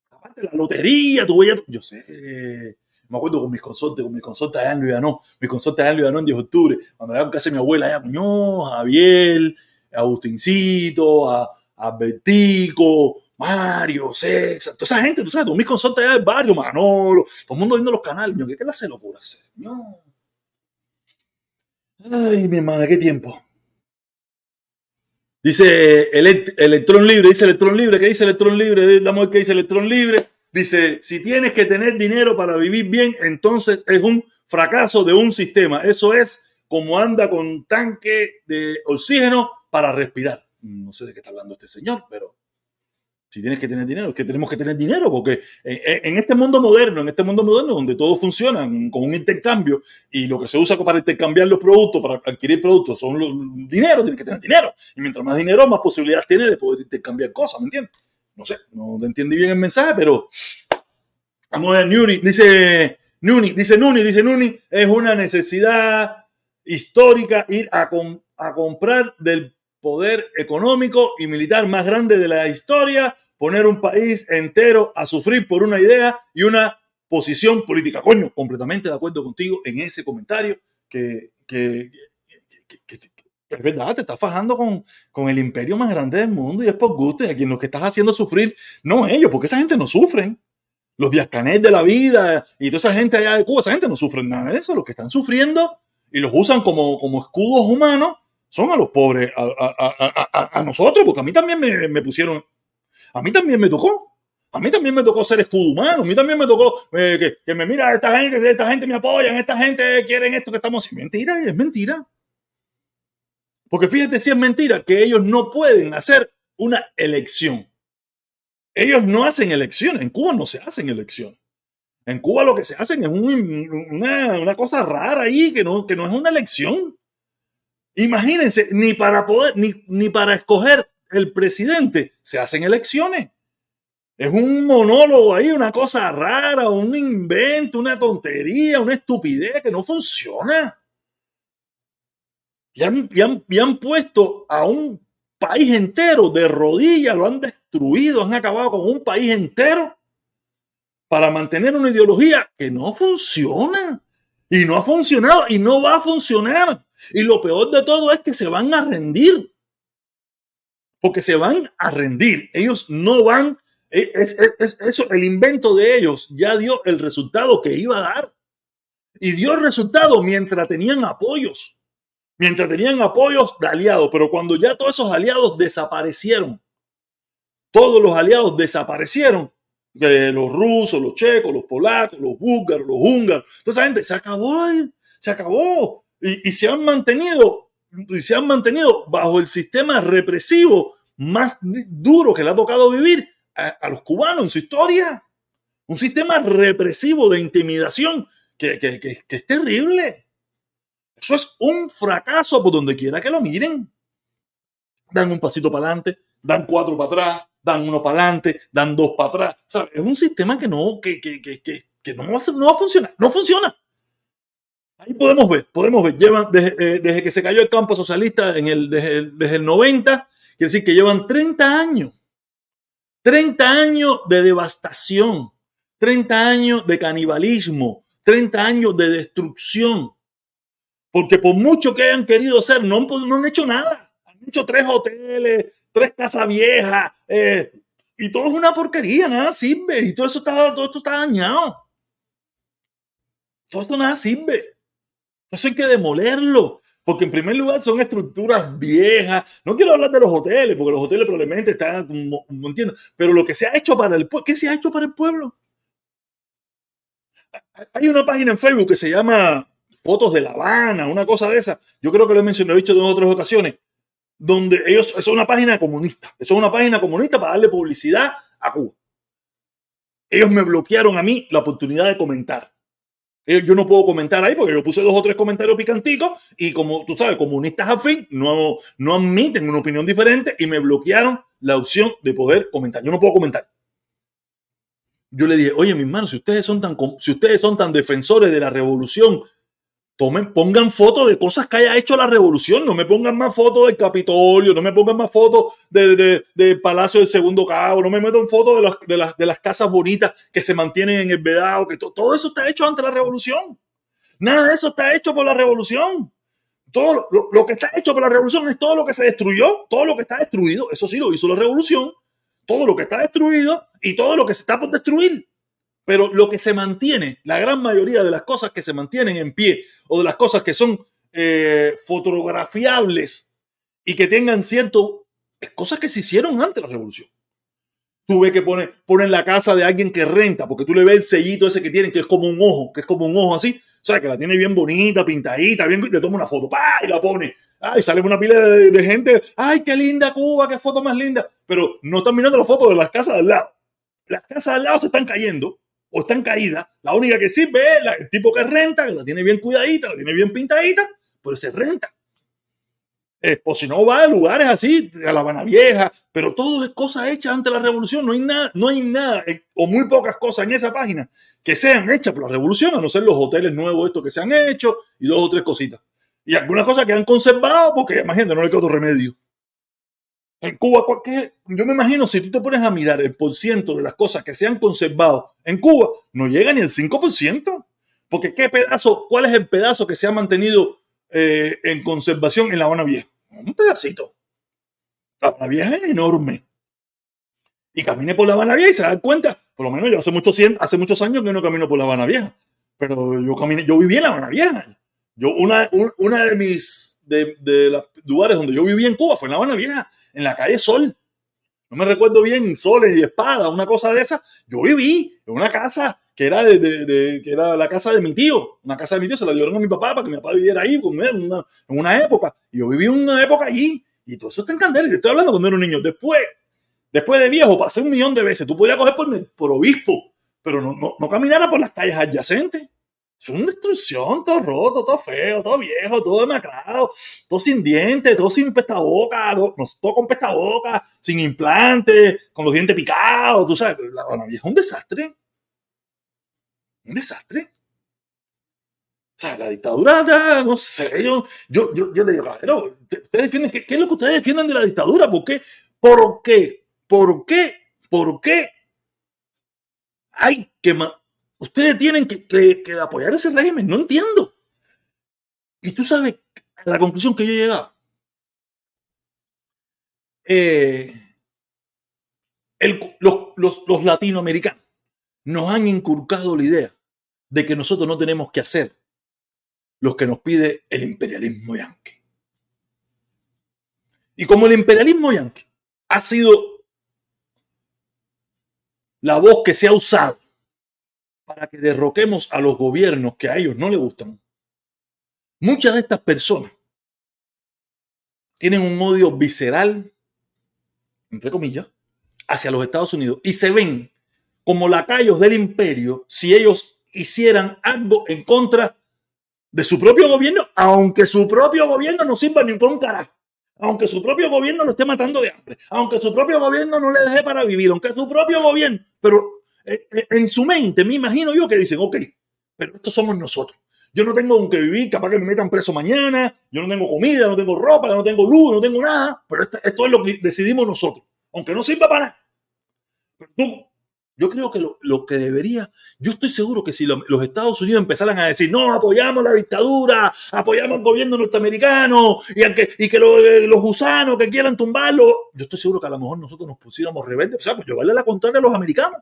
Aparte, la lotería, tú veías, yo sé, me acuerdo con mis consortes, con mis consortes allá en Luidanó, mis consortes allá en Luidanó en 10 de octubre, cuando era en casa de mi abuela, allá, coño, Javier, Agustincito, a, a Bertico, Mario, Sexa, toda esa gente, tú sabes, todos mis consortes allá del barrio, Manolo, todo el mundo viendo los canales, ¿qué clase de locura hacer? Ay, mi hermana, qué tiempo. Dice Electrón Libre, dice Electrón Libre, ¿qué dice Electrón Libre? Damos que dice Electrón Libre. Dice, si tienes que tener dinero para vivir bien, entonces es un fracaso de un sistema. Eso es como anda con tanque de oxígeno para respirar. No sé de qué está hablando este señor, pero si tienes que tener dinero, es que tenemos que tener dinero, porque en este mundo moderno, en este mundo moderno donde todo funciona con un intercambio y lo que se usa para intercambiar los productos, para adquirir productos, son los dinero, tienes que tener dinero. Y mientras más dinero, más posibilidades tienes de poder intercambiar cosas, ¿me entiendes? No sé, no te entendí bien el mensaje, pero vamos a ver, Nuni, dice Nuni, dice Nuni, dice Nuni, es una necesidad histórica ir a, com a comprar del poder económico y militar más grande de la historia, poner un país entero a sufrir por una idea y una posición política. Coño, completamente de acuerdo contigo en ese comentario que, que, que, que es verdad, te estás fajando con, con, el imperio más grande del mundo y es por gusto. Y a quien lo que estás haciendo sufrir, no ellos, porque esa gente no sufren. Los días canet de la vida y toda esa gente allá de Cuba, esa gente no sufre nada de eso. Los que están sufriendo y los usan como, como escudos humanos son a los pobres, a, a, a, a, nosotros, porque a mí también me, me, pusieron, a mí también me tocó. A mí también me tocó ser escudo humano, a mí también me tocó eh, que, que, me mira, esta gente, esta gente me apoyan, esta gente quieren esto que estamos haciendo. Mentira, es mentira. Porque fíjate si es mentira que ellos no pueden hacer una elección. Ellos no hacen elecciones. En Cuba no se hacen elecciones. En Cuba lo que se hacen es un, una, una, cosa rara ahí que no, que no es una elección. Imagínense, ni para poder, ni, ni para escoger el presidente se hacen elecciones. Es un monólogo ahí, una cosa rara, un invento, una tontería, una estupidez que no funciona. Y han, y han, y han puesto a un país entero de rodillas, lo han destruido, han acabado con un país entero para mantener una ideología que no funciona. Y no ha funcionado y no va a funcionar. Y lo peor de todo es que se van a rendir. Porque se van a rendir. Ellos no van. e, Es, es- eso, el invento de ellos ya dio el resultado que iba a dar. Y dio el resultado mientras tenían apoyos. Mientras tenían apoyos de aliados. Pero cuando ya todos esos aliados desaparecieron. Todos los aliados desaparecieron los rusos, los checos, los polacos, los búlgaros, los húngaros, toda esa gente se acabó, se acabó y, se han mantenido y se han mantenido bajo el sistema represivo más duro que le ha tocado vivir a, los cubanos en su historia. Un sistema represivo de intimidación que es terrible. Eso es un fracaso por donde quiera que lo miren. Dan un pasito para adelante, dan cuatro para atrás, dan uno para adelante, dan dos para atrás. Es un sistema que no, que, que, que, que, no, va a, no va a funcionar. No funciona. Ahí podemos ver, podemos ver. Llevan desde, eh, desde que se cayó el campo socialista en el, desde, el, desde el 90, quiere decir que llevan 30 años. 30 años de devastación, 30 años de canibalismo, 30 años de destrucción. Porque por mucho que hayan querido hacer, no, han hecho nada. Han hecho tres hoteles, tres casas viejas, eh, y todo es una porquería, nada sirve. Y todo eso está, todo esto está dañado. Todo esto nada sirve. Eso hay que demolerlo. Porque en primer lugar son estructuras viejas. No quiero hablar de los hoteles, porque los hoteles probablemente están, no. Pero lo que se ha hecho para el pueblo, ¿qué se ha hecho para el pueblo? Hay una página en Facebook que se llama Fotos de La Habana, una cosa de esa. Yo creo que lo he mencionado, he dicho en otras ocasiones, donde ellos, eso es una página comunista. Eso es una página comunista para darle publicidad a Cuba. Ellos me bloquearon a mí la oportunidad de comentar. Yo no puedo comentar ahí porque yo puse dos o tres comentarios picanticos y como tú sabes, comunistas al fin no, no admiten una opinión diferente y me bloquearon la opción de poder comentar. Yo no puedo comentar. Yo le dije, oye, mis hermanos, si ustedes son tan, si ustedes son tan defensores de la revolución, tomen, pongan fotos de cosas que haya hecho la revolución. No me pongan más fotos del Capitolio, no me pongan más fotos de- de- del Palacio del Segundo Cabo, no me metan fotos de las, de, las, de las casas bonitas que se mantienen en el Vedado, que to- todo eso está hecho ante la revolución. Nada de eso está hecho por la revolución. Todo lo- lo que está hecho por la revolución es todo lo que se destruyó, todo lo que está destruido. Eso sí lo hizo la revolución. Todo lo que está destruido y todo lo que se está por destruir. Pero lo que se mantiene, la gran mayoría de las cosas que se mantienen en pie o de las cosas que son eh, fotografiables y que tengan cierto, es cosas que se hicieron antes de la revolución. Tú ves que ponen ponen la casa de alguien que renta, porque tú le ves el sellito ese que tienen, que es como un ojo, que es como un ojo así, o sea, que la tiene bien bonita, pintadita, bien, te toma una foto, ¡pa! y la pone. Ay, sale una pila de, de gente, ay, qué linda Cuba, qué foto más linda. Pero no están mirando las fotos de las casas de al lado. Las casas de al lado se están cayendo o están caídas. La única que sirve es el tipo que renta, que la tiene bien cuidadita, la tiene bien pintadita, pero se renta. Eh, o si no, va a lugares así, a La Habana Vieja, pero todo es cosa hecha antes de la revolución. No hay nada, no hay nada, eh, o muy pocas cosas en esa página que sean hechas por la revolución, a no ser los hoteles nuevos estos que se han hecho y dos o tres cositas. Y algunas cosas que han conservado, porque imagínate, no le queda otro remedio. En Cuba, ¿cuál- qué? yo me imagino, si tú te pones a mirar el porciento de las cosas que se han conservado en Cuba, no llega ni el 5%. Porque ¿qué pedazo, cuál es el pedazo que se ha mantenido eh, en conservación en La Habana Vieja? Un pedacito. La Habana Vieja es enorme. Y camine por La Habana Vieja y se da cuenta, por lo menos yo hace muchos, cien- hace muchos años que no camino por La Habana Vieja. Pero yo caminé, yo viví en La Habana Vieja. Yo, una, un- una de mis, de, de los lugares donde yo viví en Cuba fue en La Habana Vieja, en la calle Sol. No me recuerdo bien, Sol y Espada, una cosa de esa. Yo viví en una casa que era, de, de- que era la casa de mi tío. Una casa de mi tío se la dieron a mi papá para que mi papá viviera ahí con él una, en una época. Y yo viví una época allí. Y todo eso está en candela. Y te estoy hablando cuando era un niño. Después, después de viejo, pasé un millón de veces. Tú podías coger por, por obispo, pero no, no, no caminara por las calles adyacentes. Es una destrucción, todo roto, todo feo, todo viejo, todo demacrado, todo sin dientes, todo sin pestaboca, todo, todo con pestaboca, sin implante, con los dientes picados, tú sabes, la Vieja es un desastre. Un desastre. O sea, la dictadura, no sé, yo, yo, yo, yo le digo, pero ustedes defienden, ¿qué, ¿qué es lo que ustedes defienden de la dictadura? ¿Por qué? ¿Por qué? ¿Por qué? ¿Por qué? Hay que, ustedes tienen que, apoyar ese régimen, no entiendo. Y tú sabes la conclusión que yo he llegado. Eh, los latinoamericanos nos han inculcado la idea de que nosotros no tenemos que hacer lo que nos pide el imperialismo yanqui. Y como el imperialismo yanqui ha sido la voz que se ha usado para que derroquemos a los gobiernos que a ellos no les gustan, muchas de estas personas tienen un odio visceral, entre comillas, hacia los Estados Unidos y se ven como lacayos del imperio si ellos hicieran algo en contra de su propio gobierno, aunque su propio gobierno no sirva ni por un carajo. Aunque su propio gobierno lo esté matando de hambre, aunque su propio gobierno no le deje para vivir, aunque su propio gobierno, pero en su mente me imagino yo que dicen, ok, pero estos somos nosotros. Yo no tengo con qué vivir, capaz que me metan preso mañana, yo no tengo comida, no tengo ropa, no tengo luz, no tengo nada, pero esto, es lo que decidimos nosotros, aunque no sirva para nada. Pero tú, yo creo que lo, lo que debería, yo estoy seguro que si lo- los Estados Unidos empezaran a decir, no, apoyamos la dictadura, apoyamos al gobierno norteamericano y, que, y que eh, los gusanos que quieran tumbarlo, yo estoy seguro que a lo mejor nosotros nos pusiéramos rebeldes, o sea, pues llevarle la contraria a los americanos.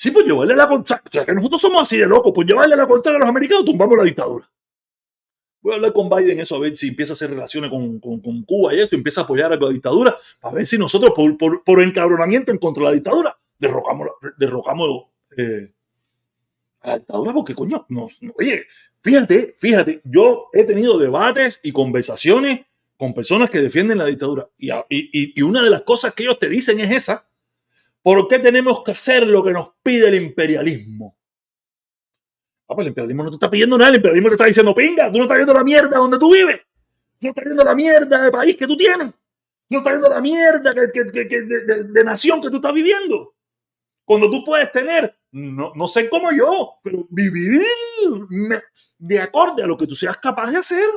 Sí, pues llevarle la contraria, o sea, que nosotros somos así de locos, pues llevarle la contraria a los americanos, tumbamos la dictadura. Voy a hablar con Biden eso, a ver si empieza a hacer relaciones con, con- Cuba y eso, empieza a apoyar a la dictadura, para ver si nosotros, por, por, por encabronamiento en contra de la dictadura, derrocamos, derrocamos eh, a la dictadura, porque coño, nos- no- oye, fíjate, fíjate, yo he tenido debates y conversaciones con personas que defienden la dictadura, y- y- y una de las cosas que ellos te dicen es esa, ¿por qué tenemos que hacer lo que nos pide el imperialismo? Ah, pues el imperialismo no te está pidiendo nada, el imperialismo te está diciendo, pinga, tú no estás viendo la mierda donde tú vives, tú no estás viendo la mierda de país que tú tienes, tú no estás viendo la mierda de, nación que tú estás viviendo. Cuando tú puedes tener, no, no sé cómo yo, pero vivir de acorde a lo que tú seas capaz de hacer.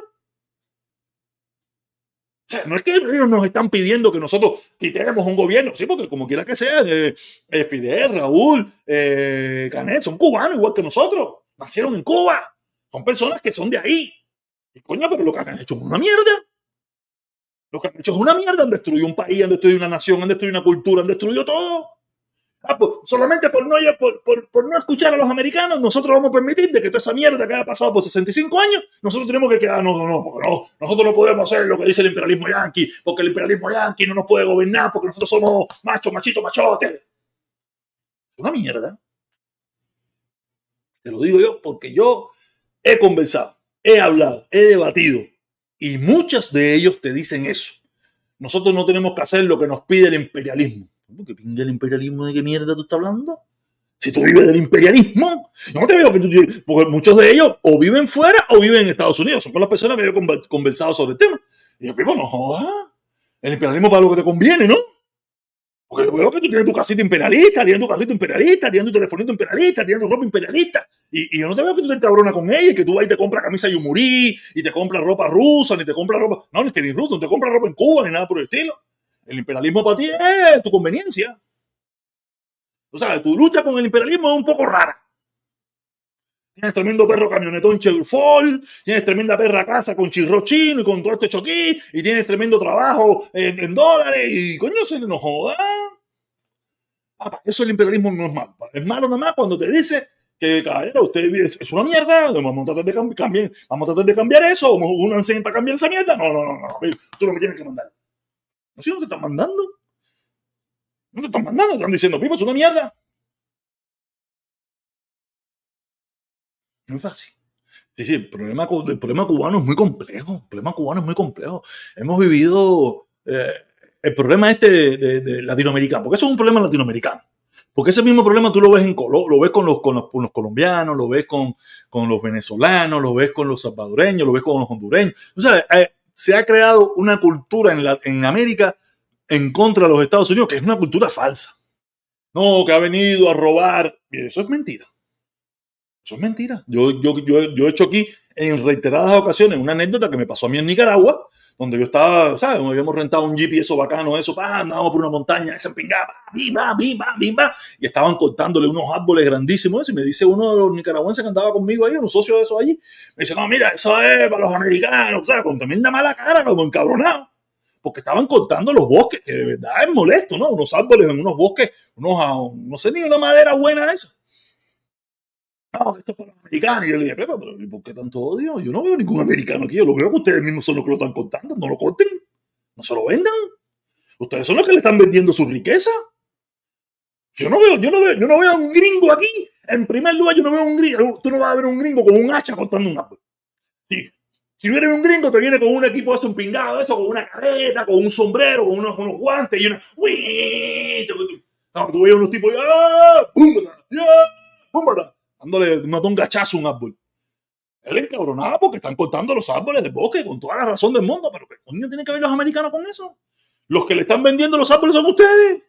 Sea, no es que ellos nos están pidiendo que nosotros quitemos un gobierno, sí, porque como quiera que sea, eh, eh, Fidel, Raúl, eh, Canet, son cubanos igual que nosotros, nacieron en Cuba, son personas que son de ahí. Y coño, pero lo que han hecho es una mierda. Lo que han hecho es una mierda, han destruido un país, han destruido una nación, han destruido una cultura, han destruido todo. Ah, pues, solamente por no, por, no escuchar a los americanos, nosotros vamos a permitir de que toda esa mierda que haya pasado por 65 años, nosotros tenemos que quedar, no, no, no, porque no, nosotros no podemos hacer lo que dice el imperialismo yanqui, porque el imperialismo yanqui no nos puede gobernar, porque nosotros somos machos, machitos, machotes. Es una mierda. Te lo digo yo porque yo he conversado, he hablado, he debatido, y muchos de ellos te dicen eso. Nosotros no tenemos que hacer lo que nos pide el imperialismo. ¿Qué pinga el imperialismo? ¿De qué mierda tú estás hablando? Si tú vives del imperialismo, no te veo que tú, porque muchos de ellos o viven fuera o viven en Estados Unidos. Son con las personas que yo he conver- conversado sobre el tema. Y yo, primo, no jodas. El imperialismo para lo que te conviene, ¿no? Porque yo veo que tú tienes tu casita imperialista, tienes tu carrito imperialista, tienes tu telefonito imperialista, tienes tu ropa imperialista. Y, y yo no te veo que tú te encabronas con ella que tú vas y te compras camisa Yumurí y te compras ropa rusa, ni te compras ropa. No, ni que ni rusa, no te compras ropa en Cuba, ni nada por el estilo. El imperialismo para ti es tu conveniencia. O sea, tu lucha con el imperialismo es un poco rara. Tienes tremendo perro camionetón Chevrolet, tienes tremenda perra casa con chirro chino y con todo este choquí, y tienes tremendo trabajo en, en dólares, y coño, se nos joda. Eso el imperialismo no es malo. Es malo nada más cuando te dice que, caballero, usted es, es una mierda, vamos a tratar de, cambi- cambiar, vamos a tratar de cambiar eso, vamos a únanse para cambiar esa mierda. No, no, no, no, tú no me tienes que mandar. No, si no te están mandando. No te están mandando, te están diciendo, Pipo, es una mierda. No es fácil. Sí, sí, el problema, el problema cubano es muy complejo. El problema cubano es muy complejo. Hemos vivido eh, el problema este de, latinoamericano, porque eso es un problema latinoamericano. Porque ese mismo problema tú lo ves en Colo- lo ves con los, con los, con los colombianos, lo ves con, con los venezolanos, lo ves con los salvadoreños, lo ves con los hondureños. O sea, eh, se ha creado una cultura en, la, en América en contra de los Estados Unidos, que es una cultura falsa. No, que ha venido a robar. Y eso es mentira. Eso es mentira. Yo, yo, yo, yo he hecho aquí en reiteradas ocasiones una anécdota que me pasó a mí en Nicaragua, donde yo estaba, ¿sabes? Donde habíamos rentado un jeep y eso bacano, eso, pa, andábamos por una montaña, esa pingaba, bimba, bimba, bimba, y estaban cortándole unos árboles grandísimos. Y me dice uno de los nicaragüenses que andaba conmigo ahí, un socio de eso allí, me dice, no, mira, eso es para los americanos, o sea, con tremenda mala cara, como encabronado. Porque estaban cortando los bosques, que de verdad es molesto, ¿no? Unos árboles en unos bosques, unos, no sé ni una madera buena esa. No, esto es para los americanos. Y yo le dije, pero, pero ¿y ¿por qué tanto odio? Yo no veo ningún americano aquí. Yo lo veo que ustedes mismos son los que lo están contando. No lo corten. No se lo vendan. Ustedes son los que le están vendiendo su riqueza. Yo no veo, yo no veo, yo no veo a un gringo aquí. En primer lugar, yo no veo a un gringo. Tú no vas a ver un gringo con un hacha cortando un árbol. Sí. Si viene un gringo, te viene con un equipo de un pingado, eso, con una careta, con un sombrero, con unos, unos guantes y una. ¡Uy! No, tú ves unos tipos. ¡Ah! ¡Púmbata! Dándole mató un gachazo a un árbol. Él encabronaba porque están cortando los árboles del bosque con toda la razón del mundo, pero ¿qué coño tienen que ver los americanos con eso? Los que le están vendiendo los árboles son ustedes.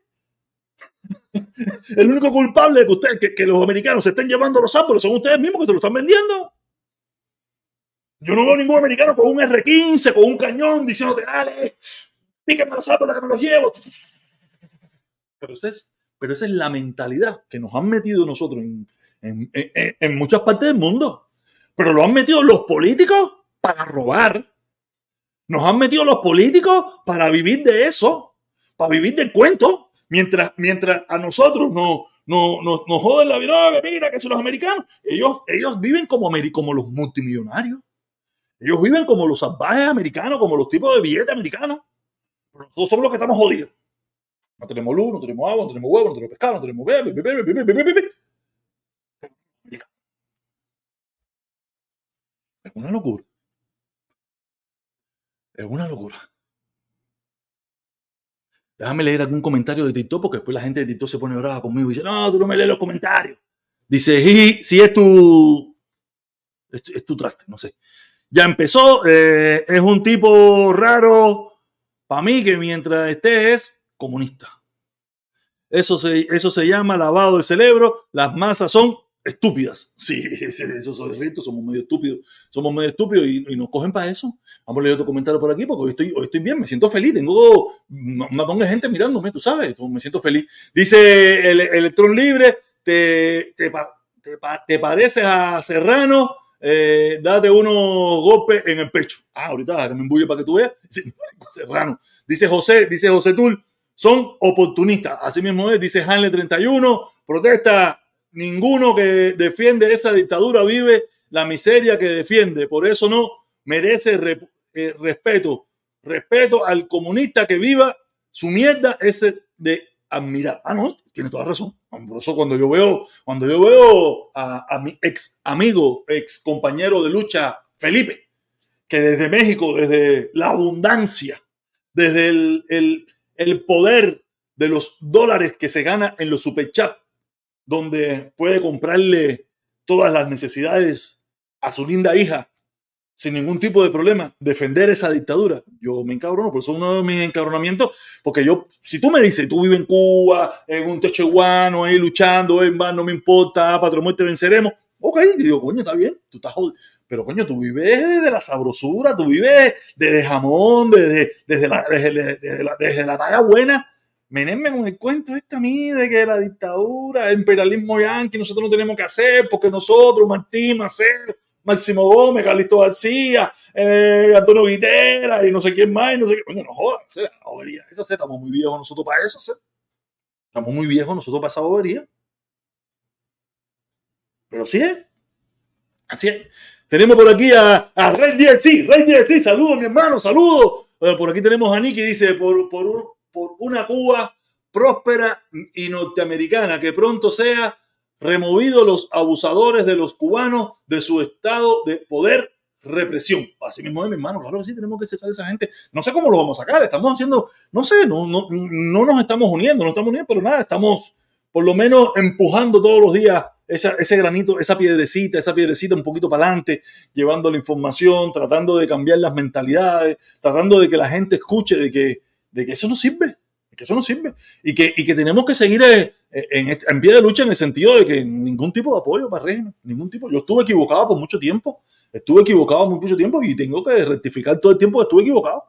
[LAUGHS] El único culpable de que, ustedes, que, los americanos se estén llevando los árboles son ustedes mismos que se lo están vendiendo. Yo no veo ningún americano con un R15, con un cañón, diciéndote, dale, píquenme los árboles que me los llevo. Pero, esa es, pero esa es la mentalidad que nos han metido nosotros en, en, muchas partes del mundo. Pero lo han metido los políticos para robar. Nos han metido los políticos para vivir de eso, para vivir del cuento, mientras, mientras a nosotros no, no, no- nos joden la vida, "No, que mira, que son los americanos. Ellos, ellos viven como, como los multimillonarios. Ellos viven como los salvajes americanos, como los tipos de billetes americanos. Pero nosotros somos los que estamos jodidos. No tenemos luz, no tenemos agua, no tenemos huevo, no tenemos pescado, no tenemos bebé, bebé, bebé, bebé, bebé. Una locura. Es una locura. Déjame leer algún comentario de TikTok porque después la gente de TikTok se pone brava conmigo y dice, no, tú no me lees los comentarios. Dice, "Jiji, si es tu, es, tu- traste, no sé. Ya empezó, eh, es un tipo raro para mí que mientras esté es comunista. Eso se, eso se llama lavado de cerebro. Las masas son estúpidas. Sí, eso es cierto, somos medio estúpidos. Somos medio estúpidos y, nos cogen para eso. Vamos a leer otro comentario por aquí porque hoy estoy, hoy estoy bien, me siento feliz. Tengo una tonga de gente mirándome, tú sabes, me siento feliz. Dice el, el Electrón Libre, te, te, te, te pareces a Serrano, eh, date unos golpes en el pecho. Ah, ahorita me embulle para que tú veas. Serrano. Dice José, dice José Tul, son oportunistas. Así mismo es, dice Hanle 31, protesta, ninguno que defiende esa dictadura vive la miseria que defiende, por eso no merece re- eh, respeto. Respeto al comunista que viva su mierda ese de admirar. Ah, no, tiene toda razón. Por eso cuando yo veo, cuando yo veo a, a mi ex amigo, ex compañero de lucha, Felipe, que desde México, desde la abundancia, desde el, el- el poder de los dólares que se gana en los superchats, donde puede comprarle todas las necesidades a su linda hija sin ningún tipo de problema, defender esa dictadura. Yo me encabrono, por eso es uno de mis encabronamientos, porque yo, si tú me dices, tú vives en Cuba, en un techo guano, ahí luchando, en van, no me importa, patria muerte venceremos, ok, y digo, coño, está bien, tú estás jodido. Pero coño, tú vives de la sabrosura, tú vives desde jamón, desde, desde, la, desde, desde la, desde la talla buena. Menenme con el cuento este a mí de que la dictadura, el imperialismo yanqui, nosotros no tenemos que hacer porque nosotros, Martín, Macero, Máximo Gómez, Carlito García, eh, Antonio Guitera y no sé quién más, y no sé qué. Coño, no jodas, esa bobería. Esa sí, estamos muy viejos nosotros para eso, ¿sí? Estamos muy viejos nosotros para esa bobería. Pero así es. Así es. Tenemos por aquí a, a Rey 10, sí, Rey 10, sí, saludos, mi hermano, saludos. Por aquí tenemos a Nicky, dice, por, por, por una Cuba próspera y norteamericana, que pronto sea removido los abusadores de los cubanos de su estado de poder represión. Así mismo es, mi hermano, claro que sí, tenemos que sacar a esa gente. No sé cómo lo vamos a sacar, estamos haciendo, no sé, no, no, no nos estamos uniendo, no estamos uniendo, pero nada, estamos por lo menos empujando todos los días ese granito, esa piedrecita, esa piedrecita un poquito para adelante, llevando la información, tratando de cambiar las mentalidades, tratando de que la gente escuche de que, de que eso no sirve, de que eso no sirve, y que, y que tenemos que seguir eh, en, en pie de lucha en el sentido de que ningún tipo de apoyo para el régimen, ningún tipo. Yo estuve equivocado por mucho tiempo, estuve equivocado por mucho tiempo y tengo que rectificar todo el tiempo que estuve equivocado.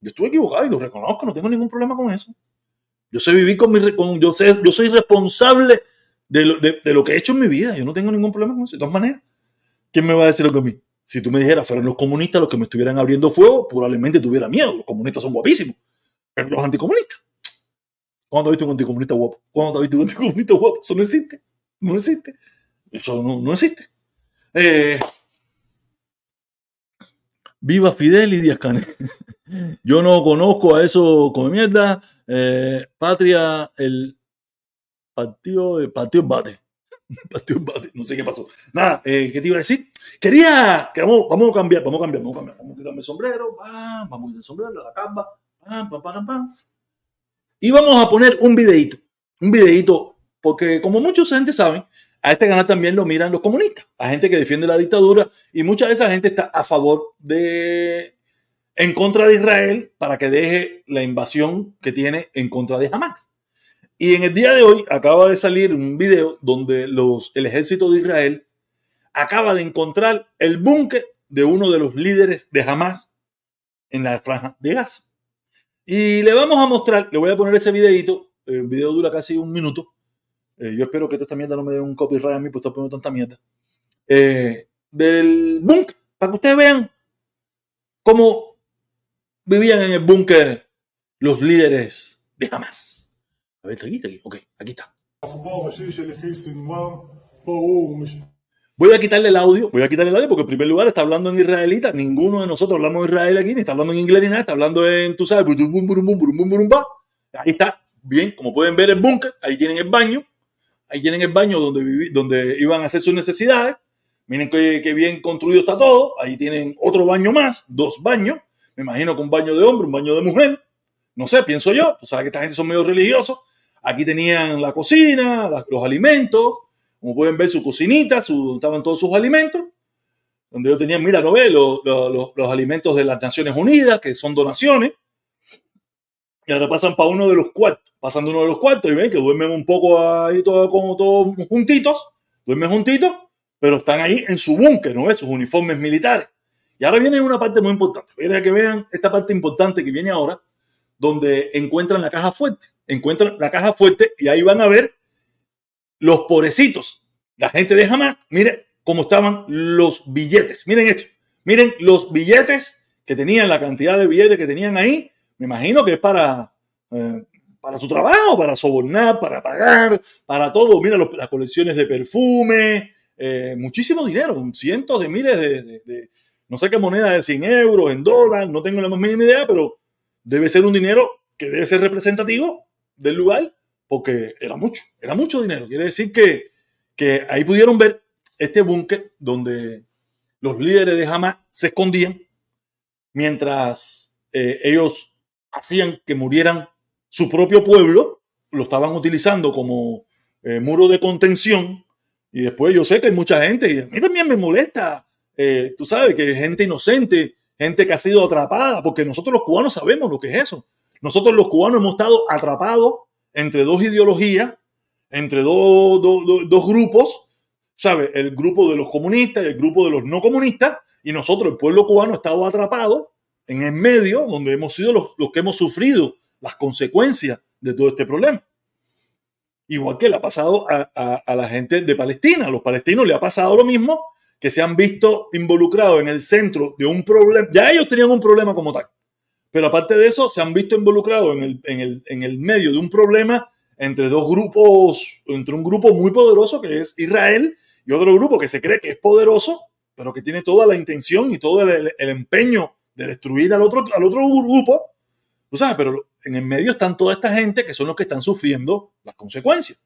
Yo estuve equivocado y lo reconozco, no tengo ningún problema con eso. Yo sé vivir con mi, con, yo sé, yo soy responsable de lo, de, lo que he hecho en mi vida. Yo no tengo ningún problema con eso. De todas maneras, ¿quién me va a decir lo que a mí? Si tú me dijeras, fueran los comunistas los que me estuvieran abriendo fuego, probablemente tuviera miedo. Los comunistas son guapísimos. Los anticomunistas. ¿Cuándo has visto un anticomunista guapo? ¿Cuándo has visto un anticomunista guapo? Eso no existe. No existe. Eso no, no existe. Eh, viva Fidel y Díaz Canel. [LAUGHS] Yo no conozco a eso como mierda. Eh, patria, el partido, el partido bate. [LAUGHS] Partido bate. No sé qué pasó. Nada, eh, ¿qué te iba a decir? Quería que vamos, vamos a cambiar, vamos a cambiar, vamos a cambiar. Vamos a quitarme el sombrero, vamos a quitar el sombrero, la camba, Y vamos a poner un videíto. Un videíto, porque como muchos gente saben, a este canal también lo miran los comunistas, a gente que defiende la dictadura y mucha de esa gente está a favor de en contra de Israel para que deje la invasión que tiene en contra de Hamas. Y en el día de hoy acaba de salir un video donde los, el ejército de Israel acaba de encontrar el búnker de uno de los líderes de Hamas en la franja de Gaza. Y le vamos a mostrar, le voy a poner ese videito, el video dura casi un minuto. Eh, yo espero que esta mierda no me dé un copyright a mí por estar poniendo tanta mierda. Eh, del búnker, para que ustedes vean cómo vivían en el búnker los líderes de Hamas. A ver, aquí, aquí. Ok, aquí está. Voy a quitarle el audio, voy a quitarle el audio porque en primer lugar está hablando en israelita, ninguno de nosotros hablamos de Israel aquí, ni está hablando en inglés ni nada, está hablando en, tú sabes, ahí está, bien, como pueden ver el búnker, ahí tienen el baño, ahí tienen el baño donde, viví, donde iban a hacer sus necesidades, miren qué, bien construido está todo, ahí tienen otro baño más, dos baños, me imagino que un baño de hombre, un baño de mujer, no sé, pienso yo, o sea que esta gente son medio religiosos, aquí tenían la cocina, los alimentos, como pueden ver su cocinita, su, estaban todos sus alimentos, donde ellos tenían, mira, no ve, los, los- alimentos de las Naciones Unidas, que son donaciones, y ahora pasan para uno de los cuartos, pasan de uno de los cuartos y ven que duermen un poco ahí todos como todos juntitos, duermen juntitos, pero están ahí en su búnker, ¿no ves? Sus uniformes militares. Y ahora viene una parte muy importante, viene que vean esta parte importante que viene ahora, donde encuentran la caja fuerte, encuentran la caja fuerte y ahí van a ver los pobrecitos, la gente de Hamas, miren cómo estaban los billetes. Miren esto. Miren los billetes que tenían, la cantidad de billetes que tenían ahí. Me imagino que es para, eh, para su trabajo, para sobornar, para pagar, para todo. Mira las colecciones de perfume, eh, muchísimo dinero, cientos de miles de- no sé qué moneda de 100 euros, en dólares, no tengo la más mínima idea, pero debe ser un dinero que debe ser representativo del lugar porque era mucho, era mucho dinero. Quiere decir que, que ahí pudieron ver este búnker donde los líderes de Hamas se escondían mientras eh, ellos hacían que murieran su propio pueblo, lo estaban utilizando como eh, muro de contención. Y después yo sé que hay mucha gente, y a mí también me molesta, eh, tú sabes, que gente inocente, gente que ha sido atrapada, porque nosotros los cubanos sabemos lo que es eso. Nosotros los cubanos hemos estado atrapados entre dos ideologías, entre dos, grupos, ¿sabes? El grupo de los comunistas y el grupo de los no comunistas, y nosotros, el pueblo cubano, estado atrapado en el medio, donde hemos sido los, que hemos sufrido las consecuencias de todo este problema. Igual que le ha pasado a, a- a la gente de Palestina. A los palestinos le ha pasado lo mismo, que se han visto involucrados en el centro de un problema. Ya ellos tenían un problema como tal. Pero aparte de eso, se han visto involucrados en el, en el- en el medio de un problema entre dos grupos, entre un grupo muy poderoso que es Israel y otro grupo que se cree que es poderoso, pero que tiene toda la intención y todo el, empeño de destruir al otro, al otro grupo. Tú sabes, pero en el medio están toda esta gente que son los que están sufriendo las consecuencias.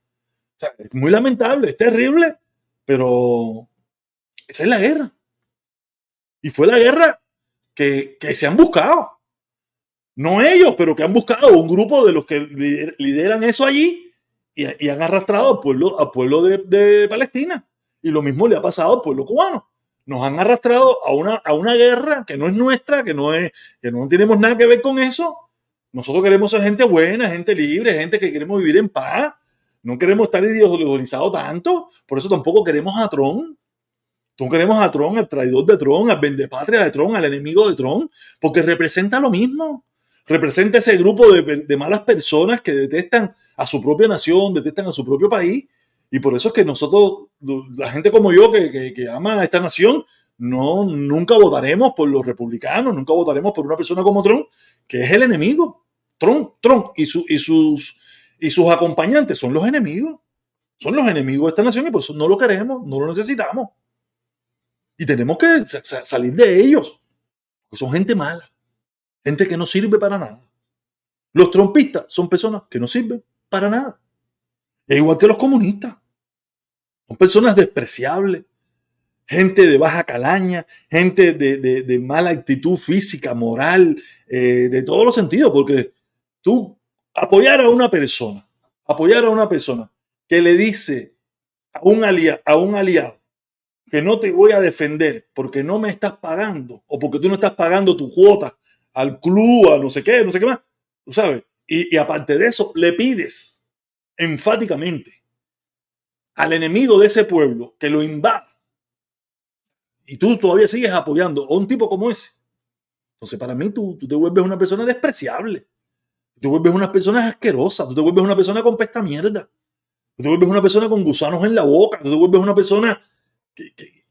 O sea, es muy lamentable, es terrible, pero esa es la guerra. Y fue la guerra que, que se han buscado. No ellos, pero que han buscado un grupo de los que lider- lideran eso allí y, han arrastrado al pueblo, al pueblo de, Palestina. Y lo mismo le ha pasado al pueblo cubano. Nos han arrastrado a una, a una guerra que no es nuestra, que no, es, que no tenemos nada que ver con eso. Nosotros queremos ser gente buena, gente libre, gente que queremos vivir en paz. no queremos estar ideologizados tanto, por eso tampoco queremos a Trump. No queremos a Trump, al traidor de Trump, al vendepatria de Trump, al enemigo de Trump, porque representa lo mismo. Representa ese grupo de, malas personas que detestan a su propia nación, detestan a su propio país. Y por eso es que nosotros, la gente como yo que, ama a esta nación, no, nunca votaremos por los republicanos, nunca votaremos por una persona como Trump, que es el enemigo. Trump, Trump y, y, sus, y sus acompañantes son los enemigos. Son los enemigos de esta nación y por eso no lo queremos, no lo necesitamos. Y tenemos que salir de ellos. Porque son gente mala. Gente que no sirve para nada. Los trompistas son personas que no sirven para nada. Es igual que los comunistas. Son personas despreciables. Gente de baja calaña, gente de, de, de mala actitud física, moral, eh, de todos los sentidos, porque tú apoyar a una persona, apoyar a una persona que le dice a un, a un aliado que no te voy a defender porque no me estás pagando o porque tú no estás pagando tu cuota al club, a no sé qué, no sé qué más, tú sabes. Y, aparte de eso, le pides enfáticamente al enemigo de ese pueblo que lo invada y tú todavía sigues apoyando a un tipo como ese. Entonces, para mí, tú, tú te vuelves una persona despreciable. Tú te vuelves una persona asquerosa. Tú te vuelves una persona con pesta mierda. Tú te vuelves una persona con gusanos en la boca. Tú te vuelves una persona que, que,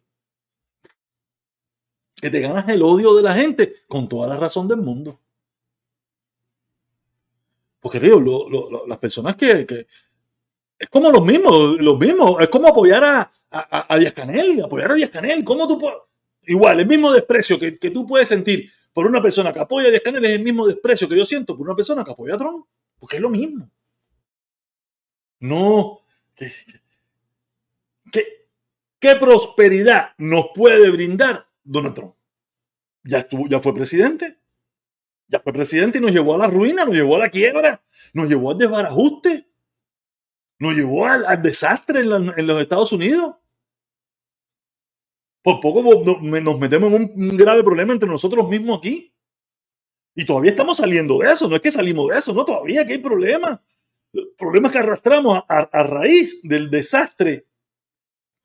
que te ganas el odio de la gente con toda la razón del mundo. Porque digo, las personas que, es como los mismos, los mismos, es como apoyar a, a, a Díaz Canel, apoyar a Díaz Canel. ¿Cómo tú? Igual, el mismo desprecio que, que, tú puedes sentir por una persona que apoya a Díaz Canel es el mismo desprecio que yo siento por una persona que apoya a Trump, porque es lo mismo. No, ¿qué, qué, qué prosperidad nos puede brindar Donald Trump? Ya, estuvo, ya fue presidente, ya fue presidente y nos llevó a la ruina, nos llevó a la quiebra, nos llevó al desbarajuste, nos llevó al, al desastre en, la, en, los Estados Unidos. Por poco nos metemos en un, grave problema entre nosotros mismos aquí. Y todavía estamos saliendo de eso, no es que salimos de eso, no, todavía que hay problemas. Problemas que arrastramos a raíz del desastre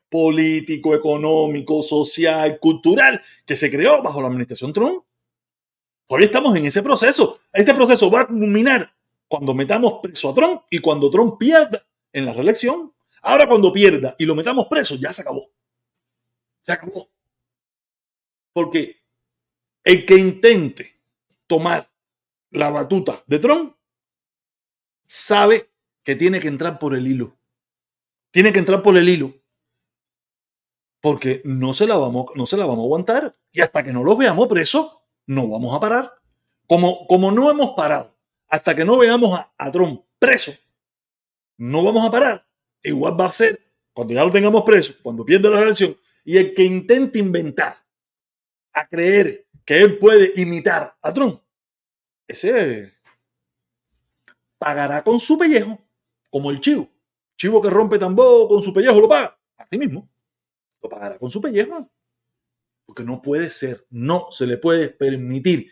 político, económico, social, cultural que se creó bajo la administración Trump. Todavía estamos en ese proceso. Ese proceso va a culminar cuando metamos preso a Trump y cuando Trump pierda en la reelección. Ahora cuando pierda y lo metamos preso, ya se acabó. Se acabó. Porque el que intente tomar la batuta de Trump sabe que tiene que entrar por el hilo. Tiene que entrar por el hilo. Porque no se la vamos, no se la vamos a aguantar. Y hasta que no los veamos presos, no vamos a parar. Como, como no hemos parado, hasta que no veamos a, a Trump preso, no vamos a parar. Igual va a ser cuando ya lo tengamos preso, cuando pierda la elección. Y el que intente inventar, a creer que él puede imitar a Trump, ese pagará con su pellejo, como el chivo. Chivo que rompe tambor con su pellejo lo paga. Así mismo. Pagará con su pellejo. Porque no puede ser, no se le puede permitir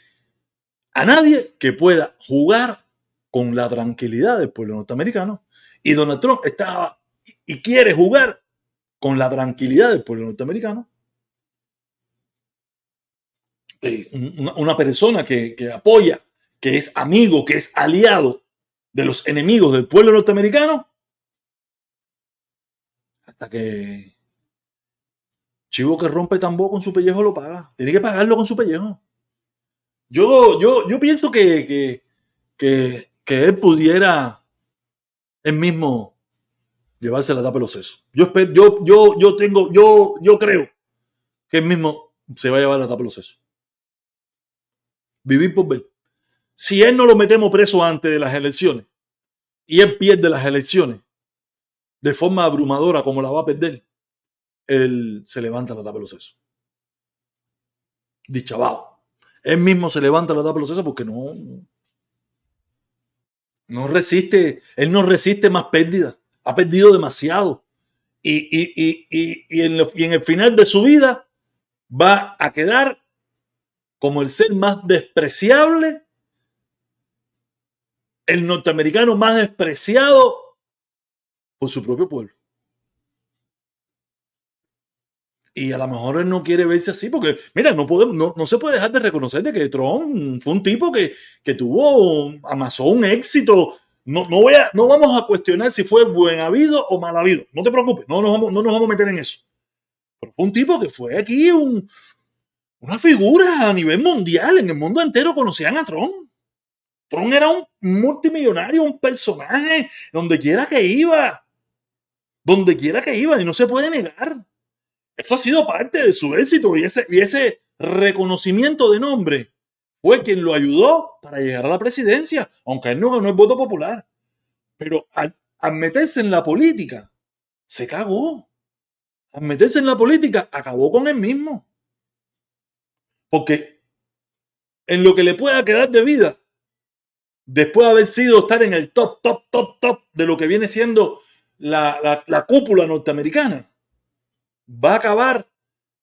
a nadie que pueda jugar con la tranquilidad del pueblo norteamericano. Y Donald Trump estaba y quiere jugar con la tranquilidad del pueblo norteamericano. Una, persona que apoya, que es amigo, que es aliado de los enemigos del pueblo norteamericano, hasta que chivo que rompe tambor con su pellejo lo paga. Tiene que pagarlo con su pellejo. Yo, yo, yo pienso que, que, que, él pudiera él mismo llevarse la tapa de los sesos. Yo, yo, yo, yo tengo, yo, yo creo que él mismo se va a llevar la tapa de los sesos. Vivir por ver. Si él no lo metemos preso antes de las elecciones y él pierde las elecciones de forma abrumadora como la va a perder, él se levanta la tapa de los sesos. Dichabao. Él mismo se levanta la tapa de los sesos porque no, no resiste, él no resiste más pérdida. Ha perdido demasiado. Y, y, y, y, en lo, y en el final de su vida va a quedar como el ser más despreciable, el norteamericano más despreciado por su propio pueblo. Y a lo mejor él no quiere verse así, porque, mira, no, podemos, no, no se puede dejar de reconocer de que Trump fue un tipo que, que tuvo, amasó un éxito. No, no, voy a, no vamos a cuestionar si fue buen habido o mal habido. No te preocupes, no nos vamos, no nos vamos a meter en eso. Pero fue un tipo que fue aquí un, una figura a nivel mundial. En el mundo entero conocían a Trump. Trump era un multimillonario, un personaje, donde quiera que iba. Donde quiera que iba, y no se puede negar. Eso ha sido parte de su éxito y ese, y ese reconocimiento de nombre fue quien lo ayudó para llegar a la presidencia, aunque él no ganó el voto popular. Pero al, meterse en la política, se cagó. Al meterse en la política, acabó con él mismo. Porque en lo que le pueda quedar de vida, después de haber sido estar en el top, top, top, top de lo que viene siendo la cúpula norteamericana, va a acabar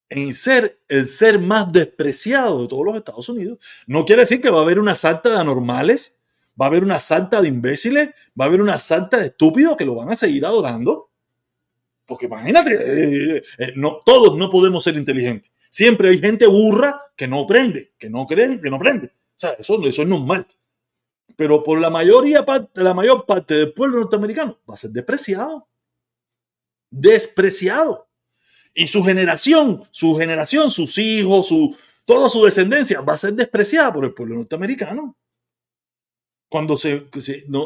en ser el ser más despreciado de todos los Estados Unidos. No quiere decir que va a haber una salta de anormales, va a haber una salta de imbéciles, va a haber una salta de estúpidos que lo van a seguir adorando. Porque imagínate, eh, eh, no, todos no podemos ser inteligentes. Siempre hay gente burra que no aprende, que no creen, que no aprende. O sea, eso, eso es normal. Pero por la mayoría la mayor parte del pueblo norteamericano va a ser despreciado. Despreciado. Y su generación, su generación, sus hijos, su, toda su descendencia va a ser despreciada por el pueblo norteamericano. Cuando se,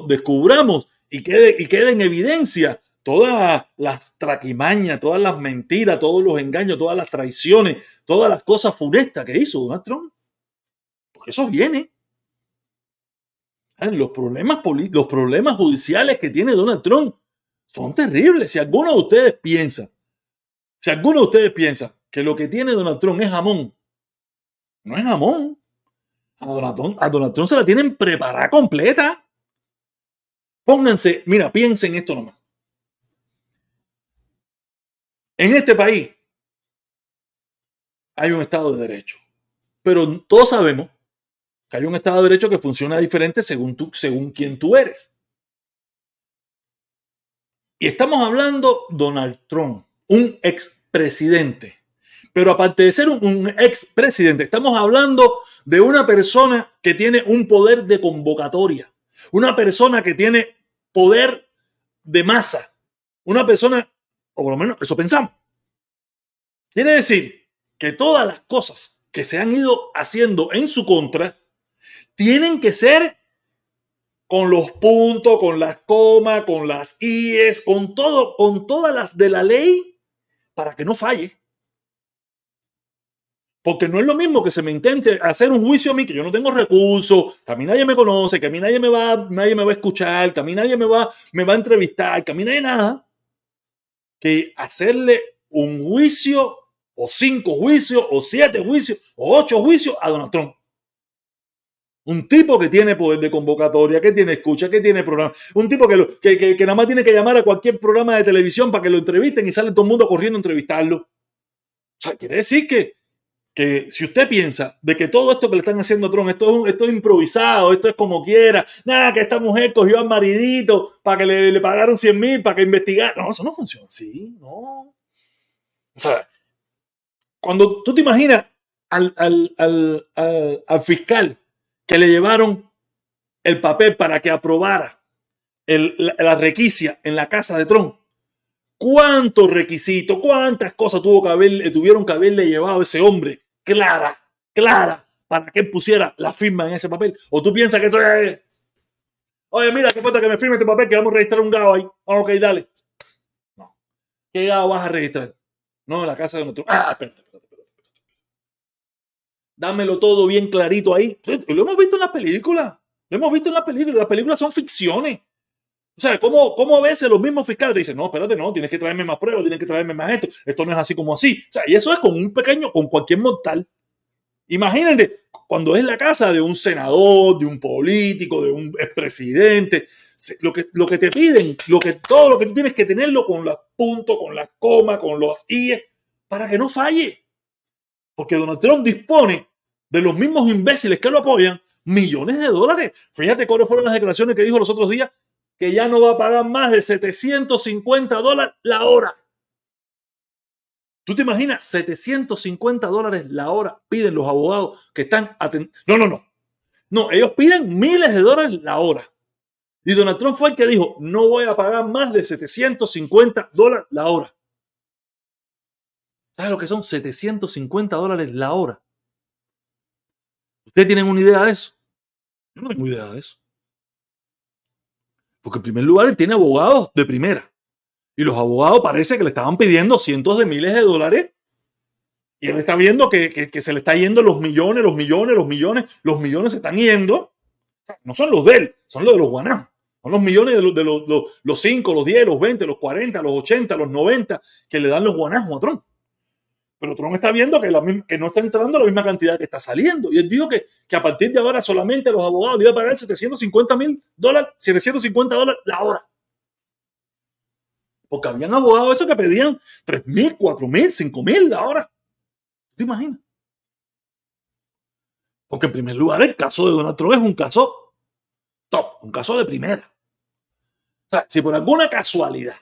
descubramos y quede, y quede en evidencia todas las traquimañas, todas las mentiras, todos los engaños, todas las traiciones, todas las cosas funestas que hizo Donald Trump. Porque eso viene. Los problemas, los problemas judiciales que tiene Donald Trump son terribles. Si alguno de ustedes piensa, si alguno de ustedes piensa que lo que tiene Donald Trump es jamón, no es jamón. A Donald Trump, a Donald Trump se la tienen preparada completa. Pónganse, mira, piensen esto nomás. En este país hay un Estado de Derecho, pero todos sabemos que hay un Estado de Derecho que funciona diferente según, tú, según quien tú eres. Y estamos hablando Donald Trump, un expresidente. Pero aparte de ser un, un expresidente, estamos hablando de una persona que tiene un poder de convocatoria, una persona que tiene poder de masa, una persona, o por lo menos eso pensamos. Quiere decir que todas las cosas que se han ido haciendo en su contra tienen que ser con los puntos, con las comas, con las IES, con todo, con todas las de la ley para que no falle. Porque no es lo mismo que se me intente hacer un juicio a mí, que yo no tengo recursos, que a mí nadie me conoce, que a mí nadie me va, nadie me va a escuchar, que a mí nadie me va, me va a entrevistar, que a mí nadie nada, que hacerle un juicio, o cinco juicios, o siete juicios, o ocho juicios a Donald Trump. Un tipo que tiene poder de convocatoria, que tiene escucha, que tiene programa. Un tipo que, lo, que, que, que, nada más tiene que llamar a cualquier programa de televisión para que lo entrevisten y sale todo el mundo corriendo a entrevistarlo. O sea, quiere decir que, que si usted piensa de que todo esto que le están haciendo a Trump, esto es, esto es improvisado, esto es como quiera, nada, que esta mujer cogió al maridito para que le, le pagaron 100 mil para que investigara. No, eso no funciona así, no. O sea, cuando tú te imaginas al, al, al, al, al fiscal que le llevaron el papel para que aprobara el, la, la, en la casa de Trump. ¿Cuántos requisitos, cuántas cosas tuvo que haber, tuvieron que haberle llevado ese hombre? Clara, clara, para que pusiera la firma en ese papel. ¿O tú piensas que eso es... Oye, mira, qué falta que me firme este papel que vamos a registrar un GAO ahí. Ah, ok, dale. No. ¿Qué GAO vas a registrar? No, la casa de nuestro... Ah, espérate, espérate. Dámelo todo bien clarito ahí. Lo hemos visto en las películas. Lo hemos visto en las películas. Las películas son ficciones. O sea, ¿cómo, cómo a veces los mismos fiscales te dicen, no, espérate, no, tienes que traerme más pruebas, tienes que traerme más esto, esto no es así como así. O sea, y eso es con un pequeño, con cualquier mortal. Imagínate, cuando es la casa de un senador, de un político, de un expresidente, lo que, lo que te piden, lo que, todo lo que tú tienes que tenerlo con los puntos, con las comas, con los IE, para que no falle. Porque Donald Trump dispone de los mismos imbéciles que lo apoyan millones de dólares. Fíjate cuáles fueron las declaraciones que dijo los otros días que ya no va a pagar más de 750 dólares la hora. ¿Tú te imaginas? 750 dólares la hora piden los abogados que están atendiendo. No, no, no. No, ellos piden miles de dólares la hora. Y Donald Trump fue el que dijo, no voy a pagar más de 750 dólares la hora. ¿Sabes lo que son 750 dólares la hora? ¿Ustedes tienen una idea de eso? Yo no tengo idea de eso. Porque en primer lugar él tiene abogados de primera. Y los abogados parece que le estaban pidiendo cientos de miles de dólares. Y él está viendo que, que- se le está yendo los millones, los millones, los millones, los millones se están yendo. No son los de él, son los de los guanás. Son los millones de los, de los, los, los 5, los 10, los 20, los 40, los 80, los 90 que le dan los guanás a Trump. Pero Trump está viendo que, no está entrando la misma cantidad que está saliendo. Y él dijo que, que a partir de ahora solamente los abogados le iba a pagar 750 mil dólares, 750 dólares la hora. Porque habían abogados esos que pedían 3 mil, 4 mil, 5 mil la hora. ¿Te imaginas? Porque en primer lugar el caso de Donald Trump es un caso top, un caso de primera. O sea, si por alguna casualidad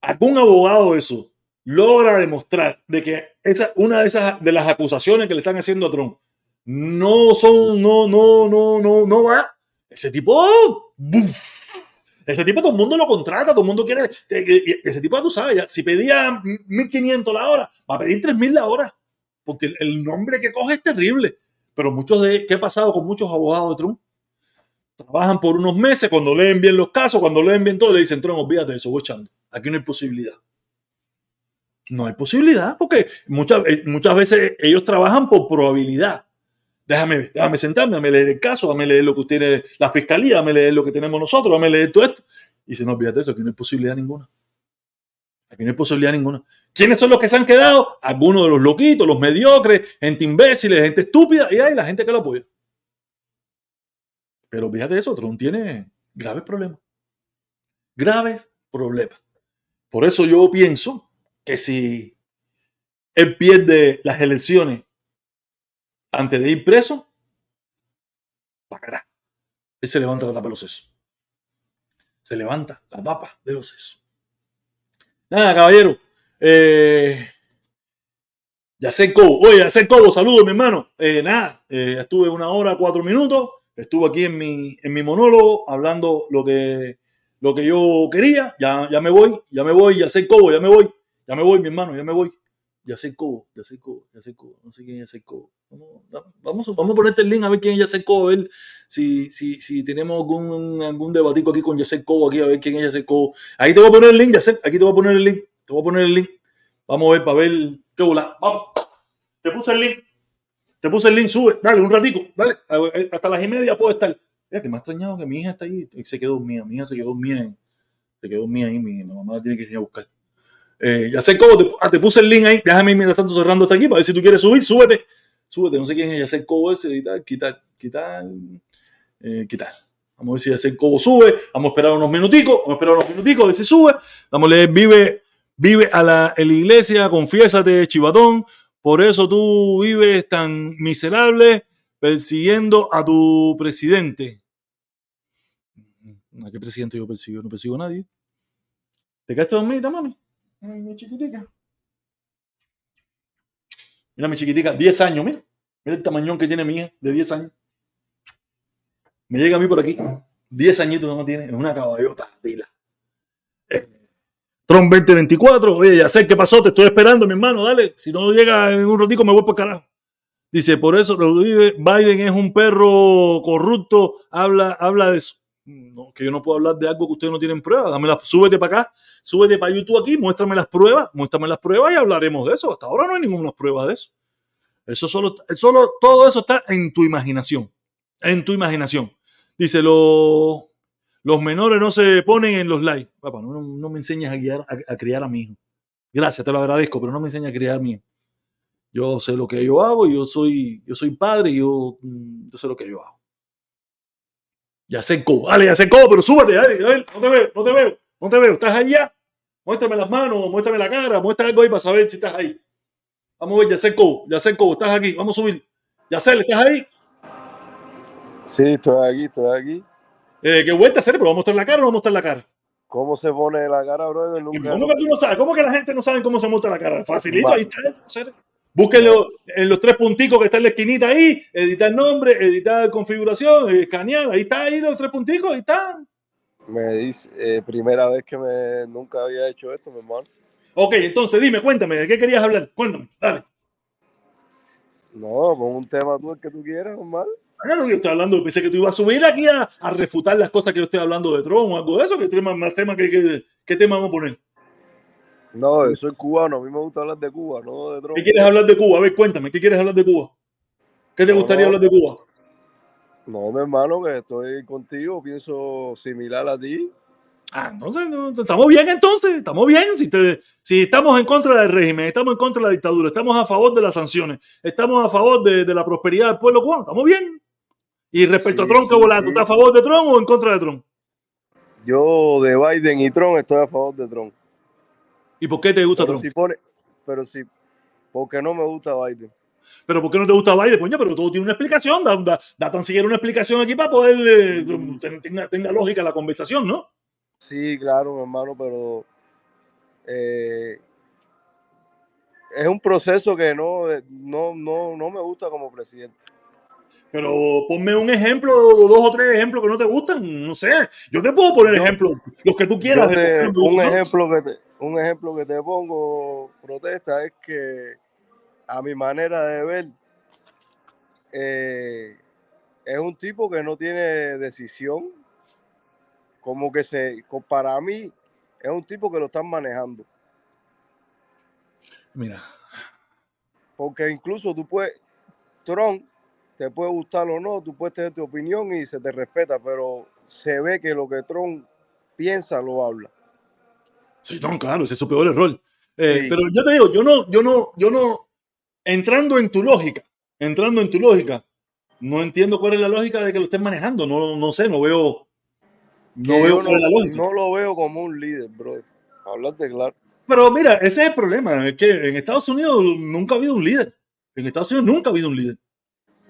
algún abogado de eso logra demostrar de que esa, una de esas de las acusaciones que le están haciendo a Trump no son, no, no, no, no, no va, ese tipo, ¡buf! ese tipo todo el mundo lo contrata, todo el mundo quiere, que- que- ese tipo, tú sabes, ya, si pedía 1500 la hora, va a pedir 3000 la hora, porque el, el nombre que coge es terrible. Pero muchos de, ¿qué ha pasado con muchos abogados de Trump? Trabajan por unos meses, cuando leen bien los casos, cuando leen bien todo, le dicen, Trump, olvídate de eso, voy echando. Aquí no hay posibilidad. No hay posibilidad, porque muchas, eh, muchas veces ellos trabajan por probabilidad. Déjame, déjame sentarme, déjame leer el caso, déjame leer lo que tiene la fiscalía, déjame leer lo que tenemos nosotros, déjame leer todo esto. Y si no, olvídate eso, aquí no hay posibilidad ninguna. Aquí no hay posibilidad ninguna. ¿Quiénes son los que se han quedado? Algunos de los loquitos, los mediocres, gente imbéciles, gente estúpida, y hay la gente que lo apoya. Pero fíjate eso, Trump tiene graves problemas. Graves problemas. Por eso yo pienso que si él pierde las elecciones antes de ir preso, pagará. Él se levanta la tapa de los sesos. Se levanta la tapa de los sesos. Nada, caballero. Eh, Yacel Cobo. Oye, Yacel Cobo, saludos, mi hermano. Eh, nada, eh, estuve una hora, cuatro minutos. Estuve aquí en mi, en mi monólogo hablando lo que, lo que yo quería. Ya, ya me voy, ya me voy, Yacel Cobo, ya me voy. Ya me voy, mi hermano, ya me voy. Yacel Cobo, Yacel Cobo, Yacel Cobo. No sé quién es Yacel Cobo. Vamos, vamos, a ponerte el link a ver quién es Yacel Cobo, a ver si, si, si tenemos algún, algún debatico aquí con Yacel Cobo, aquí a ver quién es Yacel Cobo. Ahí te voy a poner el link, Yacel, aquí te voy a poner el link. Te voy a poner el link. Vamos a ver para ver qué bola. Vamos. Te puse el link. Te puse el link, sube. Dale, un ratico. Dale. Hasta las y media puedo estar. Fíjate, me ha extrañado que mi hija está ahí. Se quedó dormida. Mi hija se quedó dormida. Se quedó dormida ahí. Mi mamá la tiene que ir a buscar. Eh, ya sé ah, te puse el link ahí. Déjame mientras tanto cerrando hasta aquí para ver si tú quieres subir. Súbete. Súbete. No sé quién es. Ya sé cómo ese. Editar, quitar, quitar. Eh, quitar. Vamos a ver si ya sé cómo sube. Vamos a esperar unos minuticos. Vamos a esperar unos minuticos a ver si sube. Vamos a leer. Vive vive a la, en la iglesia, confiésate, chivatón, por eso tú vives tan miserable persiguiendo a tu presidente. ¿A qué presidente yo persigo? No persigo a nadie. ¿Te quedaste dormida, mami? Ay, mi chiquitica. Mira mi chiquitica, 10 años, mira. Mira el tamañón que tiene hija, de 10 años. Me llega a mí por aquí. 10 añitos no tiene, es una caballota, dila. Eh, Trump 2024. Oye, ya sé qué pasó, te estoy esperando, mi hermano, dale. Si no llega en un ratico, me voy por carajo. Dice, por eso Biden es un perro corrupto, habla, habla de eso. No, que yo no puedo hablar de algo que ustedes no tienen pruebas. Dámela, súbete para acá, súbete para YouTube aquí, muéstrame las pruebas, muéstrame las pruebas y hablaremos de eso. Hasta ahora no hay ninguna prueba de eso. Eso solo, solo todo eso está en tu imaginación. En tu imaginación. Dice, lo, los menores no se ponen en los likes. Papá, no, me enseñas a, guiar, a, criar a mi hijo. Gracias, te lo agradezco, pero no me enseñas a criar a mi hijo. Yo sé lo que yo hago, yo soy, yo soy padre y yo, yo sé lo que yo hago. Ya sé cómo, dale, ya sé cómo, pero súbete, dale, dale, no te veo, no te veo, no te veo, estás allá. Muéstrame las manos, muéstrame la cara, muéstrame algo ahí para saber si estás ahí. Vamos a ver, ya sé cómo, ya sé cómo, estás aquí, vamos a subir. Ya sé, ¿estás ahí? Sí, estoy aquí, estoy aquí. Eh, ¿Qué vuelta hacer? ¿Pero vamos a mostrar la cara o no vamos a mostrar la cara? ¿Cómo se pone la cara, brother? ¿Y Nunca. ¿Cómo que tú no sabes? ¿Cómo que la gente no sabe cómo se muestra la cara? Facilito, ahí está. Búsquenlo en los tres punticos que está en la esquinita ahí, editar nombre, editar configuración, escanear, ahí está ahí los tres punticos, ahí está. Me dice, eh, primera vez que me nunca había hecho esto, mi hermano. Ok, entonces dime, cuéntame, ¿de qué querías hablar? Cuéntame, dale. No, con un tema tú el que tú quieras, normal. Ah, no, yo estoy hablando, pensé que tú ibas a subir aquí a, a refutar las cosas que yo estoy hablando de Trump o algo de eso, que tema, más tema que, que- ¿qué tema vamos a poner? No, yo soy cubano, a mí me gusta hablar de Cuba, no de Trump. ¿Qué quieres hablar de Cuba? A ver, cuéntame, ¿qué quieres hablar de Cuba? ¿Qué te No, gustaría no. hablar de Cuba? No, mi hermano, que estoy contigo, pienso similar a ti. Ah, entonces, no, estamos bien entonces, estamos bien. Si, te- si estamos en contra del régimen, estamos en contra de la dictadura, estamos a favor de las sanciones, estamos a favor de, de la prosperidad del pueblo cubano, estamos bien. Y respecto Sí, a Trump, ¿qué sí, sí. ¿Tú estás a favor de Trump o en contra de Trump? Yo de Biden y Trump estoy a favor de Trump. ¿Y por qué te gusta Pero Trump? si pone, pero si, porque no me gusta Biden. ¿Pero por qué no te gusta Biden? Coño, pero todo tiene una explicación. Da, da- da tan siquiera una explicación aquí para poder eh, ten- tenga, tenga lógica la conversación, ¿no? Sí, claro, mi hermano, pero eh, es un proceso que no, no, no, no me gusta como presidente. Pero ponme un ejemplo, dos o tres ejemplos que no te gustan. No sé. Yo te puedo poner Yo- ejemplos, los que tú quieras. te- un, ejemplo que te, un ejemplo que te pongo, protesta, es que a mi manera de ver, eh, es un tipo que no tiene decisión, como que se, para mí, es un tipo que lo están manejando. Mira, Porque incluso tú puedes, Trump, te puede gustar o no, tú puedes tener tu opinión y se te respeta, pero se ve que lo que Trump piensa lo habla. Sí, no, claro, ese es su peor error. Eh, Sí. Pero yo te digo, yo no, yo no, yo no, entrando en tu lógica, entrando en tu lógica, no entiendo cuál es la lógica de que lo estén manejando. No, no sé, no veo, no Que veo es la no, lógica. no lo veo como un líder, bro. Hablarte claro. Pero mira, ese es el problema, es que en Estados Unidos nunca ha habido un líder. En Estados Unidos nunca ha habido un líder.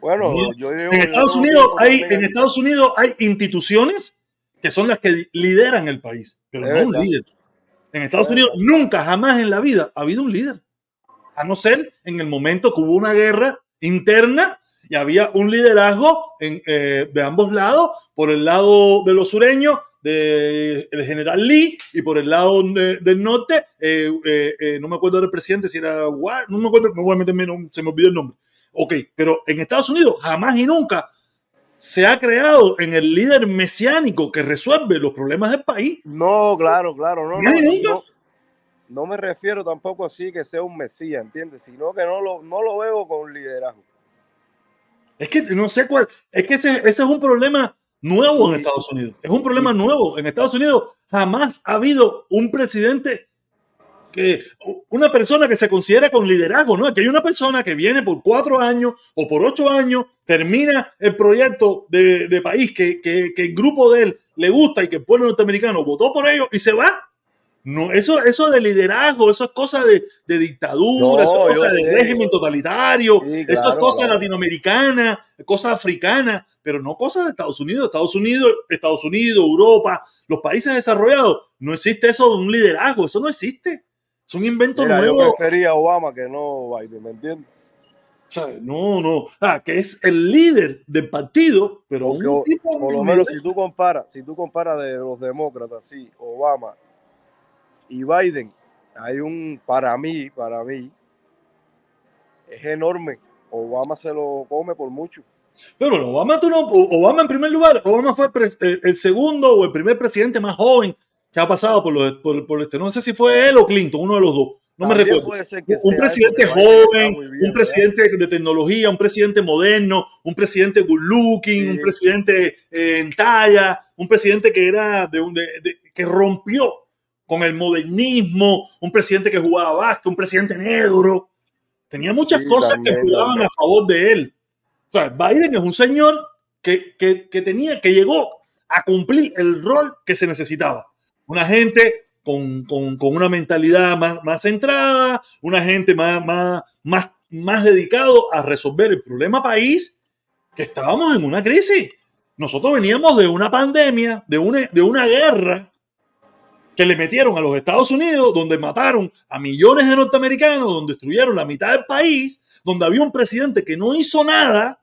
Bueno, Mira, yo digo, En Estados no Unidos hay, en Estados Unidos hay instituciones que son las que lideran el país, pero Es no un verdad. líder. En Estados Es Unidos nunca, jamás en la vida ha habido un líder. A no ser en el momento que hubo una guerra interna y había un liderazgo en, eh, de ambos lados, por el lado de los sureños, del general Lee, y por el lado de- del norte, eh, eh, no me acuerdo del presidente, si era, no me acuerdo, no voy a meterme, no, se me olvidó el nombre. Ok, pero en Estados Unidos jamás y nunca se ha creado en el líder mesiánico que resuelve los problemas del país. No, claro, claro, no, nunca. no, no me refiero tampoco así que sea un mesías, ¿entiendes? Sino que no lo, no lo veo con liderazgo. Es que no sé cuál, es que ese, ese es un problema nuevo en Estados Unidos. Es un problema nuevo. En Estados Unidos jamás ha habido un presidente que, una persona que se considera con liderazgo, ¿no? Aquí hay una persona que viene por cuatro años o por ocho años, termina el proyecto de, de país que, que, que el grupo de él le gusta y que el pueblo norteamericano votó por ellos y se va. No, eso, eso de liderazgo, eso es cosa de, de dictadura, No, eso es cosa de sé. régimen totalitario, Sí, eso es cosa claro. latinoamericana, cosa africana, pero no cosa de Estados Unidos. Estados Unidos, Estados Unidos, Europa, los países desarrollados, no existe eso de un liderazgo, eso no existe. Es un invento Mira, yo nuevo. prefería a Obama que no Biden, ¿me entiendes? O sea, no, no. Ah, que es el líder del partido, pero Porque un tipo por lo menos si tú comparas, si tú comparas de los demócratas, sí, Obama y Biden, hay un, para mí, para mí, es enorme. Obama se lo come por mucho. Pero Obama, tú no, Obama en primer lugar, Obama fue el, el segundo o el primer presidente más joven que ha pasado por, los, por, por este. No sé si fue él o Clinton, uno de los dos. No me También recuerdo. ser que Un presidente eso, joven, bien, un presidente de tecnología, un presidente moderno, un presidente good looking, Sí. un presidente eh, en talla, un presidente que era de un de- de- que rompió con el modernismo, un presidente que jugaba básquet, un presidente negro. Tenía muchas Sí, cosas también, que jugaban también. a favor de él. O sea, Biden es un señor que, que, que tenía, que llegó a cumplir el rol que se necesitaba. Una gente con, con, con una mentalidad más, más centrada, una gente más, más, más, más dedicado a resolver el problema país, que estábamos en una crisis. nosotros veníamos de una pandemia, de una, de una guerra que le metieron a los Estados Unidos, donde mataron a millones de norteamericanos, donde destruyeron la mitad del país, donde había un presidente que no hizo nada,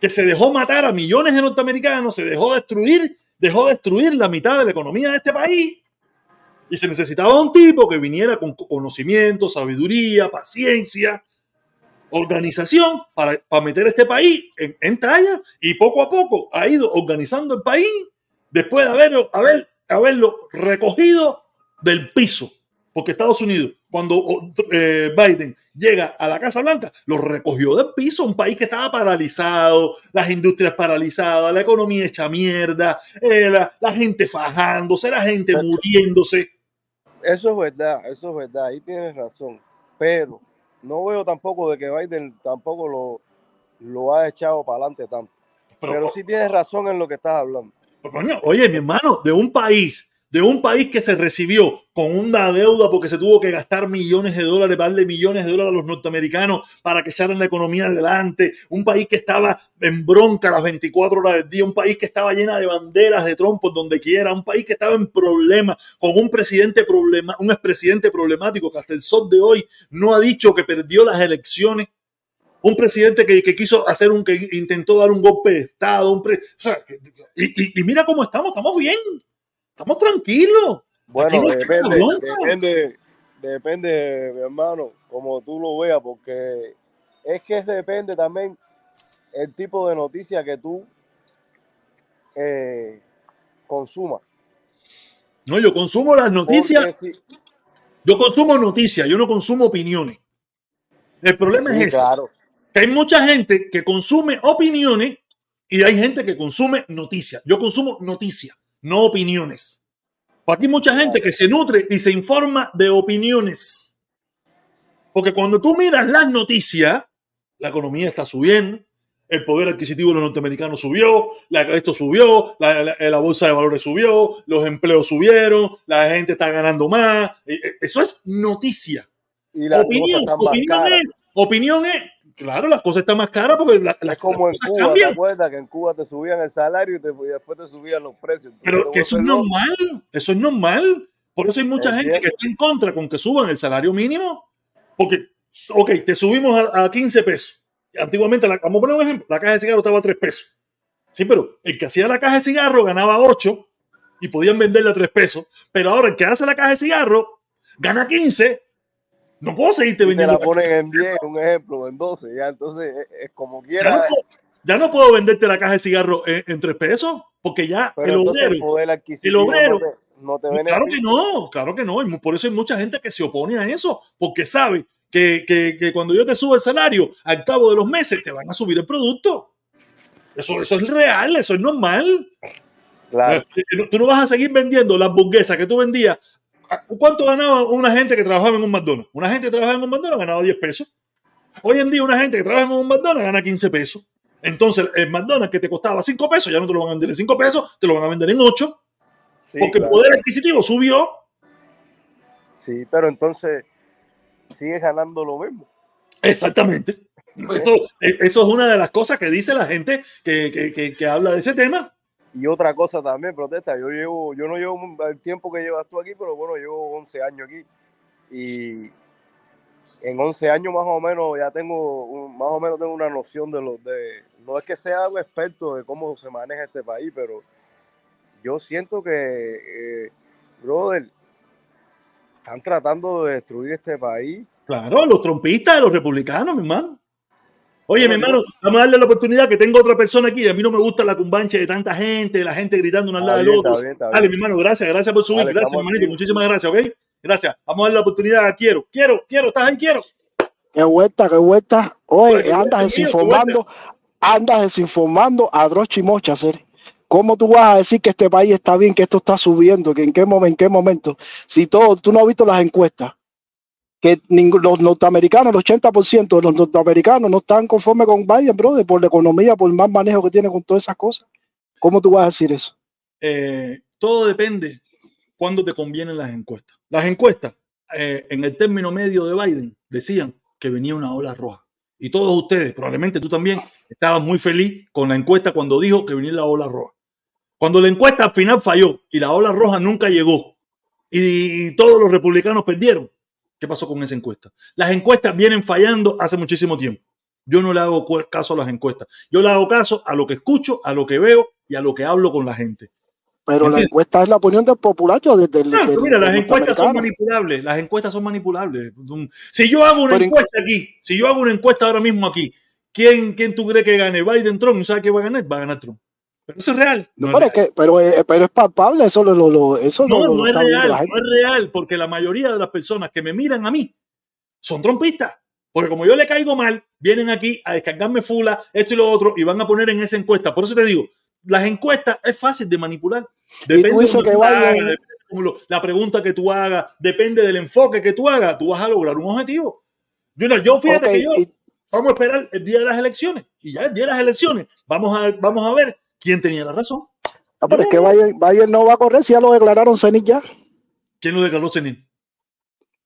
que se dejó matar a millones de norteamericanos, se dejó destruir, dejó destruir la mitad de la economía de este país. Y se necesitaba un tipo que viniera con conocimiento, sabiduría, paciencia, organización para, para meter este país en, en talla y poco a poco ha ido organizando el país después de haberlo, haber, haberlo recogido del piso. Porque Estados Unidos, cuando eh, Biden llega a la Casa Blanca, lo recogió del piso, un país que estaba paralizado, las industrias paralizadas, la economía hecha mierda, eh, la, la gente fajándose, la gente muriéndose. Eso es verdad, eso es verdad, ahí tienes razón. Pero no veo tampoco de que Biden tampoco lo, lo ha echado para adelante tanto. Pero, Pero sí tienes razón en lo que estás hablando. Coño, oye, mi hermano, de un país, de un país que se recibió con una deuda porque se tuvo que gastar millones de dólares, darle millones de dólares a los norteamericanos para que echaran la economía adelante, un país que estaba en bronca las 24 horas del día, un país que estaba llena de banderas de trompos donde quiera, un país que estaba en problemas, con un presidente problema, un expresidente problemático que hasta el sol de hoy no ha dicho que perdió las elecciones un presidente que, que, quiso hacer un, que intentó dar un golpe de Estado, un pre, o sea, que, y, y, y, mira cómo estamos, estamos bien, estamos tranquilos. Bueno, no depende, depende, depende, mi hermano, como tú lo veas, porque es que depende también el tipo de noticia que tú eh, consumas. No, yo consumo las noticias. Si, yo consumo noticias, yo no consumo opiniones. El problema sí, es ese. Que hay mucha gente que consume opiniones y hay gente que consume noticias. Yo consumo noticias, no opiniones. Aquí hay mucha gente que se nutre y se informa de opiniones. Porque cuando tú miras las noticias, la economía está subiendo, el poder adquisitivo de los norteamericanos subió, la, esto subió, la, la, la, bolsa de valores subió, los empleos subieron, la gente está ganando más. Eso es noticia. Y la opinión, opinión, es, opinión es, claro, las cosas están más caras porque la, es como en Cuba, cambian. ¿te acuerdas que en Cuba te subían el salario y, te, y después te subían los precios? Entonces, Pero que eso es normal, eso es normal. Por eso hay mucha Entiendo. gente que está en contra con que suban el salario mínimo. Porque, ok, te subimos a, a 15 pesos antiguamente, la, vamos a poner un ejemplo, la caja de cigarro estaba a 3 pesos. Sí, pero el que hacía la caja de cigarro ganaba 8 y podían venderle a 3 pesos. Pero ahora el que hace la caja de cigarro gana 15. No puedo seguirte vendiendo. Te la ponen en 10, un ejemplo, en 12. Ya, entonces, es, es como quiera. Ya no, puedo, ya no, puedo, venderte la caja de cigarro en, en 3 pesos porque ya pero el obrero. El, el obrero. No te, no te claro que no, claro que no. Y por eso hay mucha gente que se opone a eso porque sabe que, que, que, cuando yo te subo el salario, al cabo de los meses te van a subir el producto. Eso, eso es real, eso es normal. Claro. Tú no vas a seguir vendiendo las hamburguesas que tú vendías. ¿Cuánto ganaba una gente que trabajaba en un McDonald's? Una gente que trabajaba en un McDonald's ganaba 10 pesos. Hoy en día una gente que trabaja en un McDonald's gana 15 pesos. Entonces el McDonald's que te costaba 5 pesos ya no te lo van a vender en 5 pesos, te lo van a vender en 8. Sí, porque claro. el poder adquisitivo subió. Sí, pero entonces sigues ganando lo mismo. Exactamente. Eso, eso, es una de las cosas que dice la gente que, que, que, que, habla de ese tema. Y otra cosa también, protesta. Yo llevo, yo no llevo el tiempo que llevas tú aquí, pero bueno, llevo 11 años aquí. Y en 11 años más o menos ya tengo, más o menos tengo una noción de los de, no es que sea un experto de cómo se maneja este país, pero yo siento que, eh, brother, están tratando de destruir este país. Claro, los trompistas, los republicanos, mi hermano. Oye, mi hermano, vamos a darle la oportunidad que tengo otra persona aquí. A mí no me gusta la cumbancha de tanta gente, de la gente gritando una al lado del otro. Bien, Dale, mi hermano, gracias, gracias por subir. Dale, gracias, hermanito. Muchísimas gracias, ¿ok? Gracias. Vamos a darle la oportunidad. Quiero, quiero, quiero. ¿Estás ahí? Quiero. Qué vuelta, qué vuelta. Oye, andas desinformando, andas desinformando a Drochi Mocha, hacer. ¿Cómo tú vas a decir que este país está bien, que esto está subiendo, que en qué momento, en qué momento? Si todo, tú no has visto las encuestas, que los norteamericanos, el 80% de los norteamericanos no están conformes con Biden, brother, por la economía, por el más manejo que tiene con todas esas cosas. ¿Cómo tú vas a decir eso? Eh, todo depende cuándo te convienen las encuestas. Las encuestas, eh, en el término medio de Biden, decían que venía una ola roja. y todos ustedes, probablemente tú también, estaban muy feliz con la encuesta cuando dijo que venía la ola roja. Cuando la encuesta al final falló y la ola roja nunca llegó y todos los republicanos perdieron, ¿qué pasó con esa encuesta? Las encuestas vienen fallando hace muchísimo tiempo. Yo no le hago caso a las encuestas. Yo le hago caso a lo que escucho, a lo que veo y a lo que hablo con la gente. Pero la encuesta es la opinión del populacho desde el Ah, del- mira, las encuestas son manipulables. Las encuestas son manipulables. Si yo hago una Pero en- encuesta aquí, si yo hago una encuesta ahora mismo aquí, ¿quién, quién tú crees que gane? ¿Biden, Trump? ¿Sabes qué va a ganar? Va a ganar Trump. Pero eso es real. No, No, pero, es es real. que, pero, eh, pero es palpable, eso lo, lo, lo- eso no, lo, no es real, no es real, porque la mayoría de las personas que me miran a mí son trompistas. Porque como yo le caigo mal, vienen aquí a descargarme fula, esto y lo otro, y van a poner en esa encuesta. Por eso te digo, las encuestas es fácil de manipular. Depende de que tú hagas, depende de la pregunta que tú hagas, depende del enfoque que tú hagas, tú vas a lograr un objetivo. Yo, yo fíjate que yo, vamos a esperar el día de las elecciones. Y ya el día de las elecciones, vamos a, vamos a ver quién tenía la razón. ah, pero es que Biden no va a correr si ya lo declararon cenit ya. ¿Quién lo declaró senil?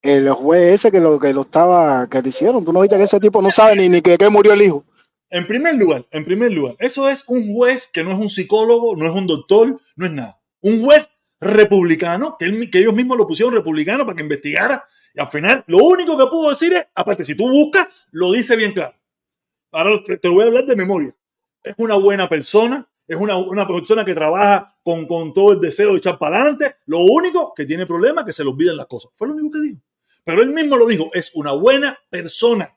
El juez ese que lo que lo estaba, que le hicieron. Tú no viste que ese tipo no sabe ni, ni que, que murió el hijo. En primer lugar, en primer lugar, eso es un juez que no es un psicólogo, no es un doctor, no es nada. Un juez republicano, que, él- que ellos mismos lo pusieron republicano para que investigara. Y al final, lo único que pudo decir es, aparte, si tú buscas, lo dice bien claro. Ahora te, te lo voy a hablar de memoria. Es una buena persona, es una, una persona que trabaja con, con todo el deseo de echar para adelante. Lo único que tiene problema es que se le olvidan las cosas. Fue lo único que dijo. Pero él mismo lo dijo, es una buena persona.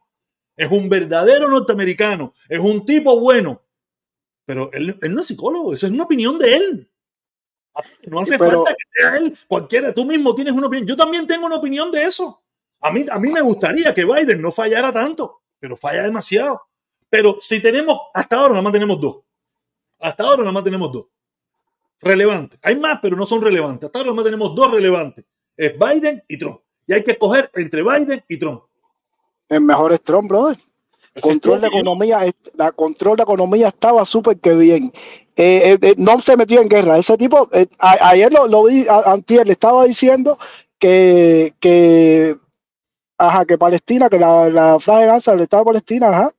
Es un verdadero norteamericano. Es un tipo bueno. Pero él, él no es psicólogo. Esa es una opinión de él. No hace Pero- falta que sea él. Cualquiera, tú mismo tienes una opinión. Yo también tengo una opinión de eso. A mí, a mí me gustaría que Biden no fallara tanto, pero falla demasiado. Pero si tenemos, hasta ahora nada más tenemos dos. Hasta ahora nada más tenemos dos. Relevantes. Hay más, pero no son relevantes. Hasta ahora nada más tenemos dos relevantes. Es Biden y Trump. Y hay que escoger entre Biden y Trump. El mejor es Trump, brother. Control de yo- economía, la control de economía estaba súper que bien. Eh, eh, eh, no se metió en guerra. Ese tipo, eh, a- ayer lo, lo vi, a- antier, le estaba diciendo que, que, ajá, que Palestina, que la, la franja de Gaza, el Estado de Palestina, ajá,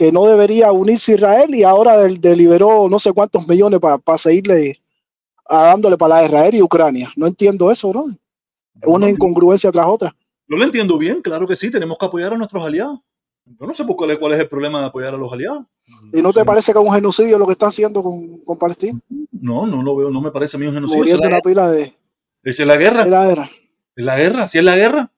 que no debería unirse a Israel y ahora del- deliberó no sé cuántos millones para seguirle a- dándole para Israel y Ucrania. No entiendo eso, ¿no? Es una incongruencia tras otra. Yo lo entiendo bien, claro que sí, tenemos que apoyar a nuestros aliados. Yo no sé por cuál es, cuál es el problema de apoyar a los aliados. ¿Y no te parece que es un genocidio lo que está haciendo con, con Palestina? No, no lo veo, no me parece a mí un genocidio. Es la, pila de, esa es la guerra, la guerra. es la guerra, si es la guerra.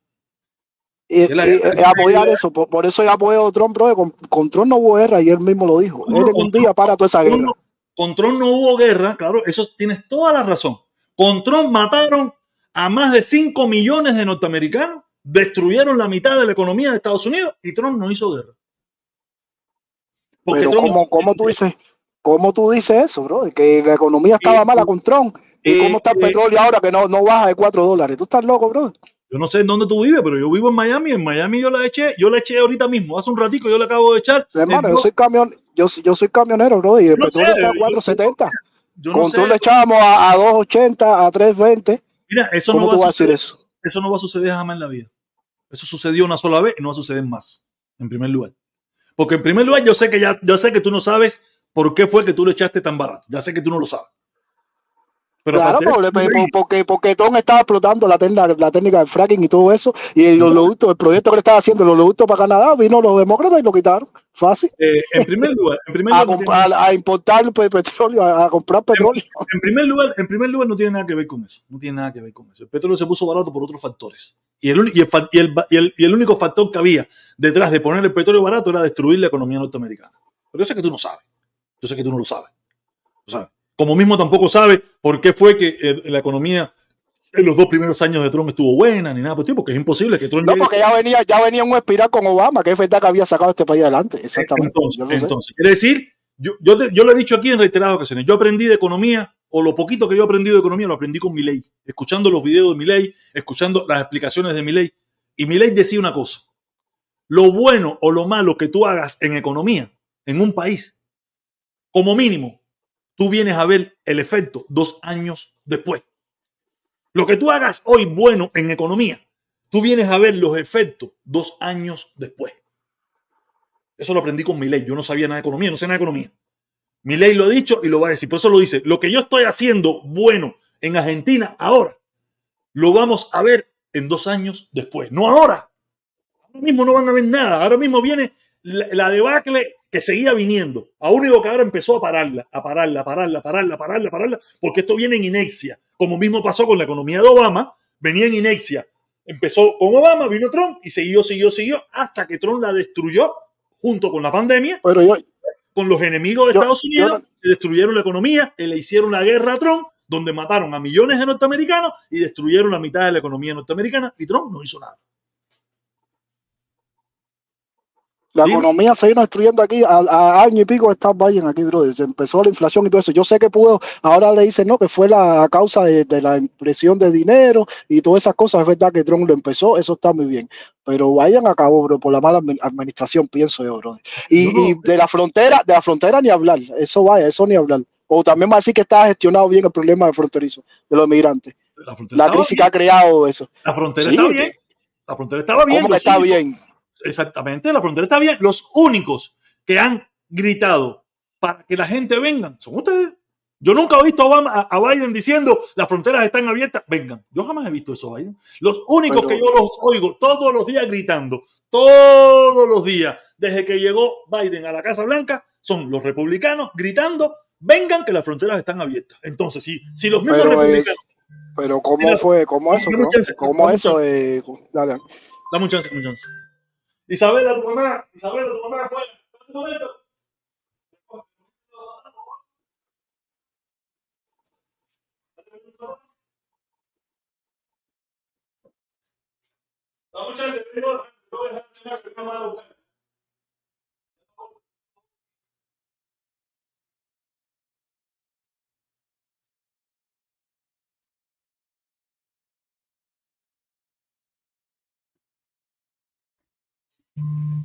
Sí, la y apoyar eso, por, por eso yo apoyo a Trump, bro, con, con Trump no hubo guerra y él mismo lo dijo. No, él un día para toda esa Con guerra. Con Trump no hubo guerra, claro, eso tienes toda la razón. Con Trump mataron a más de 5 millones de norteamericanos, destruyeron la mitad de la economía de Estados Unidos y Trump no hizo guerra. Porque Pero Trump- ¿cómo, cómo tú dices, cómo tú dices eso, bro? Que la economía estaba Eh, mala con Trump. ¿Y eh, cómo está el eh, petróleo ahora que no, no baja de 4 dólares? ¿Tú estás loco, bro? Yo no sé en dónde tú vives, pero yo vivo en Miami. En Miami yo la eché, yo la eché ahorita mismo, hace un ratico yo la acabo de echar. Hermano, yo soy camión, yo, yo soy camionero, bro, y el No petróleo está a yo- 4.70. yo no con. Trump le echábamos a, a 2.80, a 3.20. Mira, eso ¿Cómo no, tú va a suceder, eso? eso no va a suceder jamás en la vida. Eso sucedió una sola vez y no va a suceder más, en primer lugar. Porque en primer lugar yo sé que ya, yo sé que tú no sabes por qué fue que tú le echaste tan barato. Ya sé que tú no lo sabes. Pero Claro, porque, porque, Trump estaba explotando la, técnica- la técnica del fracking y todo eso, y el, el proyecto que le estaba haciendo, el oleoducto para Canadá, vino los demócratas y lo quitaron. Fácil. eh, en primer lugar, en primer [LAUGHS] A, lugar, no tiene- a importar pe- petróleo, a, a comprar petróleo. en primer lugar, en primer lugar no tiene nada que ver con eso. No tiene nada que ver con eso. El petróleo se puso barato por otros factores. Y el, uni- y el fa- y el- y el- y el único factor que había detrás de poner el petróleo barato era destruir la economía norteamericana. Pero yo sé que tú no sabes. Yo sé que tú no lo sabes. Tú sabes. Como mismo tampoco sabes por qué fue que eh, la economía en los dos primeros años de Trump estuvo buena ni nada por porque es imposible que Trump No, llegue- porque ya venía, ya venía un espiral con Obama, que es verdad que había sacado este país adelante. Exactamente. Entonces, entonces, quiere decir, yo, yo, te- yo lo he dicho aquí en reiteradas ocasiones, yo aprendí de economía, o lo poquito que yo he aprendido de economía lo aprendí con Milei, escuchando los videos de Milei, escuchando las explicaciones de Milei. Y Milei decía una cosa, lo bueno o lo malo que tú hagas en economía, en un país, como mínimo, tú vienes a ver el efecto dos años después. Lo que tú hagas hoy bueno en economía, tú vienes a ver los efectos dos años después. Eso lo aprendí con mi ley. Yo no sabía nada de economía, no sé nada de economía. Mi ley lo ha dicho y lo va a decir. Por eso lo dice. Lo que yo estoy haciendo bueno en Argentina ahora, lo vamos a ver en dos años después. No ahora. Ahora mismo no van a ver nada. Ahora mismo viene la, debacle que seguía viniendo. A único que ahora empezó a pararla, a pararla, a pararla, a pararla, a pararla, a pararla, porque esto viene en inexia. Como mismo pasó con la economía de Obama, venía en inexia. Empezó con Obama, vino Trump y siguió, siguió, siguió, hasta que Trump la destruyó junto con la pandemia, Pero yo, con los enemigos de Yo- Estados Unidos, yo que destruyeron la economía, y le hicieron la guerra a Trump, donde mataron a millones de norteamericanos y destruyeron la mitad de la economía norteamericana, y Trump no hizo nada. La Dime. economía se vino destruyendo aquí a, a año y pico de estar Biden aquí, brother. Se empezó la inflación y todo eso. Yo sé que pudo, ahora le dicen no, que fue la causa de, de la impresión de dinero y todas esas cosas. Es verdad que Trump lo empezó, eso está muy bien. Pero Biden acabó, bro, por la mala admi- administración, pienso yo, brother. Y, No, no. y de la frontera, de la frontera ni hablar. Eso vaya, eso ni hablar. O también va a decir que está gestionado bien el problema del fronterizo, de los migrantes. La La crisis que ha creado eso. La frontera Sí, que- bien. La frontera estaba bien. ¿Cómo que está bien? Exactamente, la frontera está bien. Los únicos que han gritado para que la gente venga son ustedes. Yo nunca he visto a, Obama, a, Biden diciendo las fronteras están abiertas, vengan. Yo jamás he visto eso, Biden. Los únicos Pero- que yo los oigo todos los días gritando, todos los días, desde que llegó Biden a la Casa Blanca, son los republicanos gritando, vengan que las fronteras están abiertas. Entonces, si, si los mismos Pero es- republicanos... Pero ¿cómo fue? ¿Cómo eso? chance, ¿Cómo eso? Eh, dale. Dame un chance, dame un chance. Isabela, tu mamá, Isabela, tu mamá. Un momento. Chance, primero, no a que mi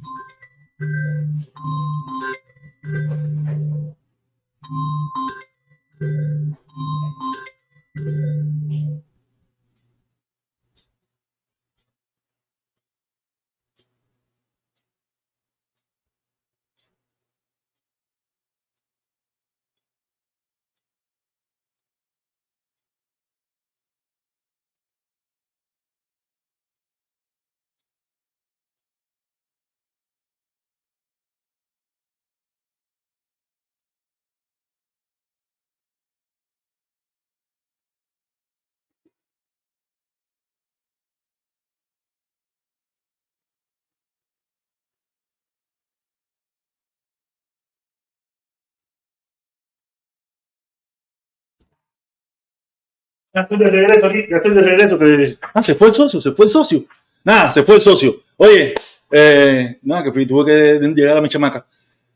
Ya estoy de regreso aquí, ya estoy de regreso. que- Ah, se fue el socio, se fue el socio. Nada, se fue el socio. Oye, eh, nada, que fui, tuve que llegar a mi chamaca.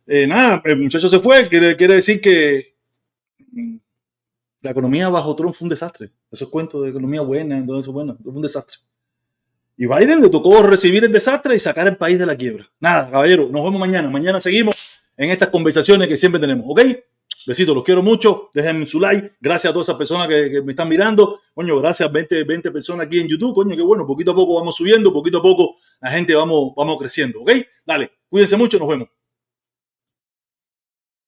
Eh, nada, el muchacho se fue, quiere, quiere decir que mm, la economía bajo Trump fue un desastre. Esos cuentos de economía buena, eso bueno, fue un desastre. Y Biden le tocó recibir el desastre y sacar el país de la quiebra. Nada, caballero, nos vemos mañana. Mañana seguimos en estas conversaciones que siempre tenemos, ¿ok? Besitos, los quiero mucho. Déjenme su like. Gracias a todas esas personas que, me están mirando. Coño, gracias 20, 20 personas aquí en YouTube. Coño, qué bueno. Poquito a poco vamos subiendo, poquito a poco la gente vamos, vamos creciendo, ¿ok? Dale, cuídense mucho, nos vemos.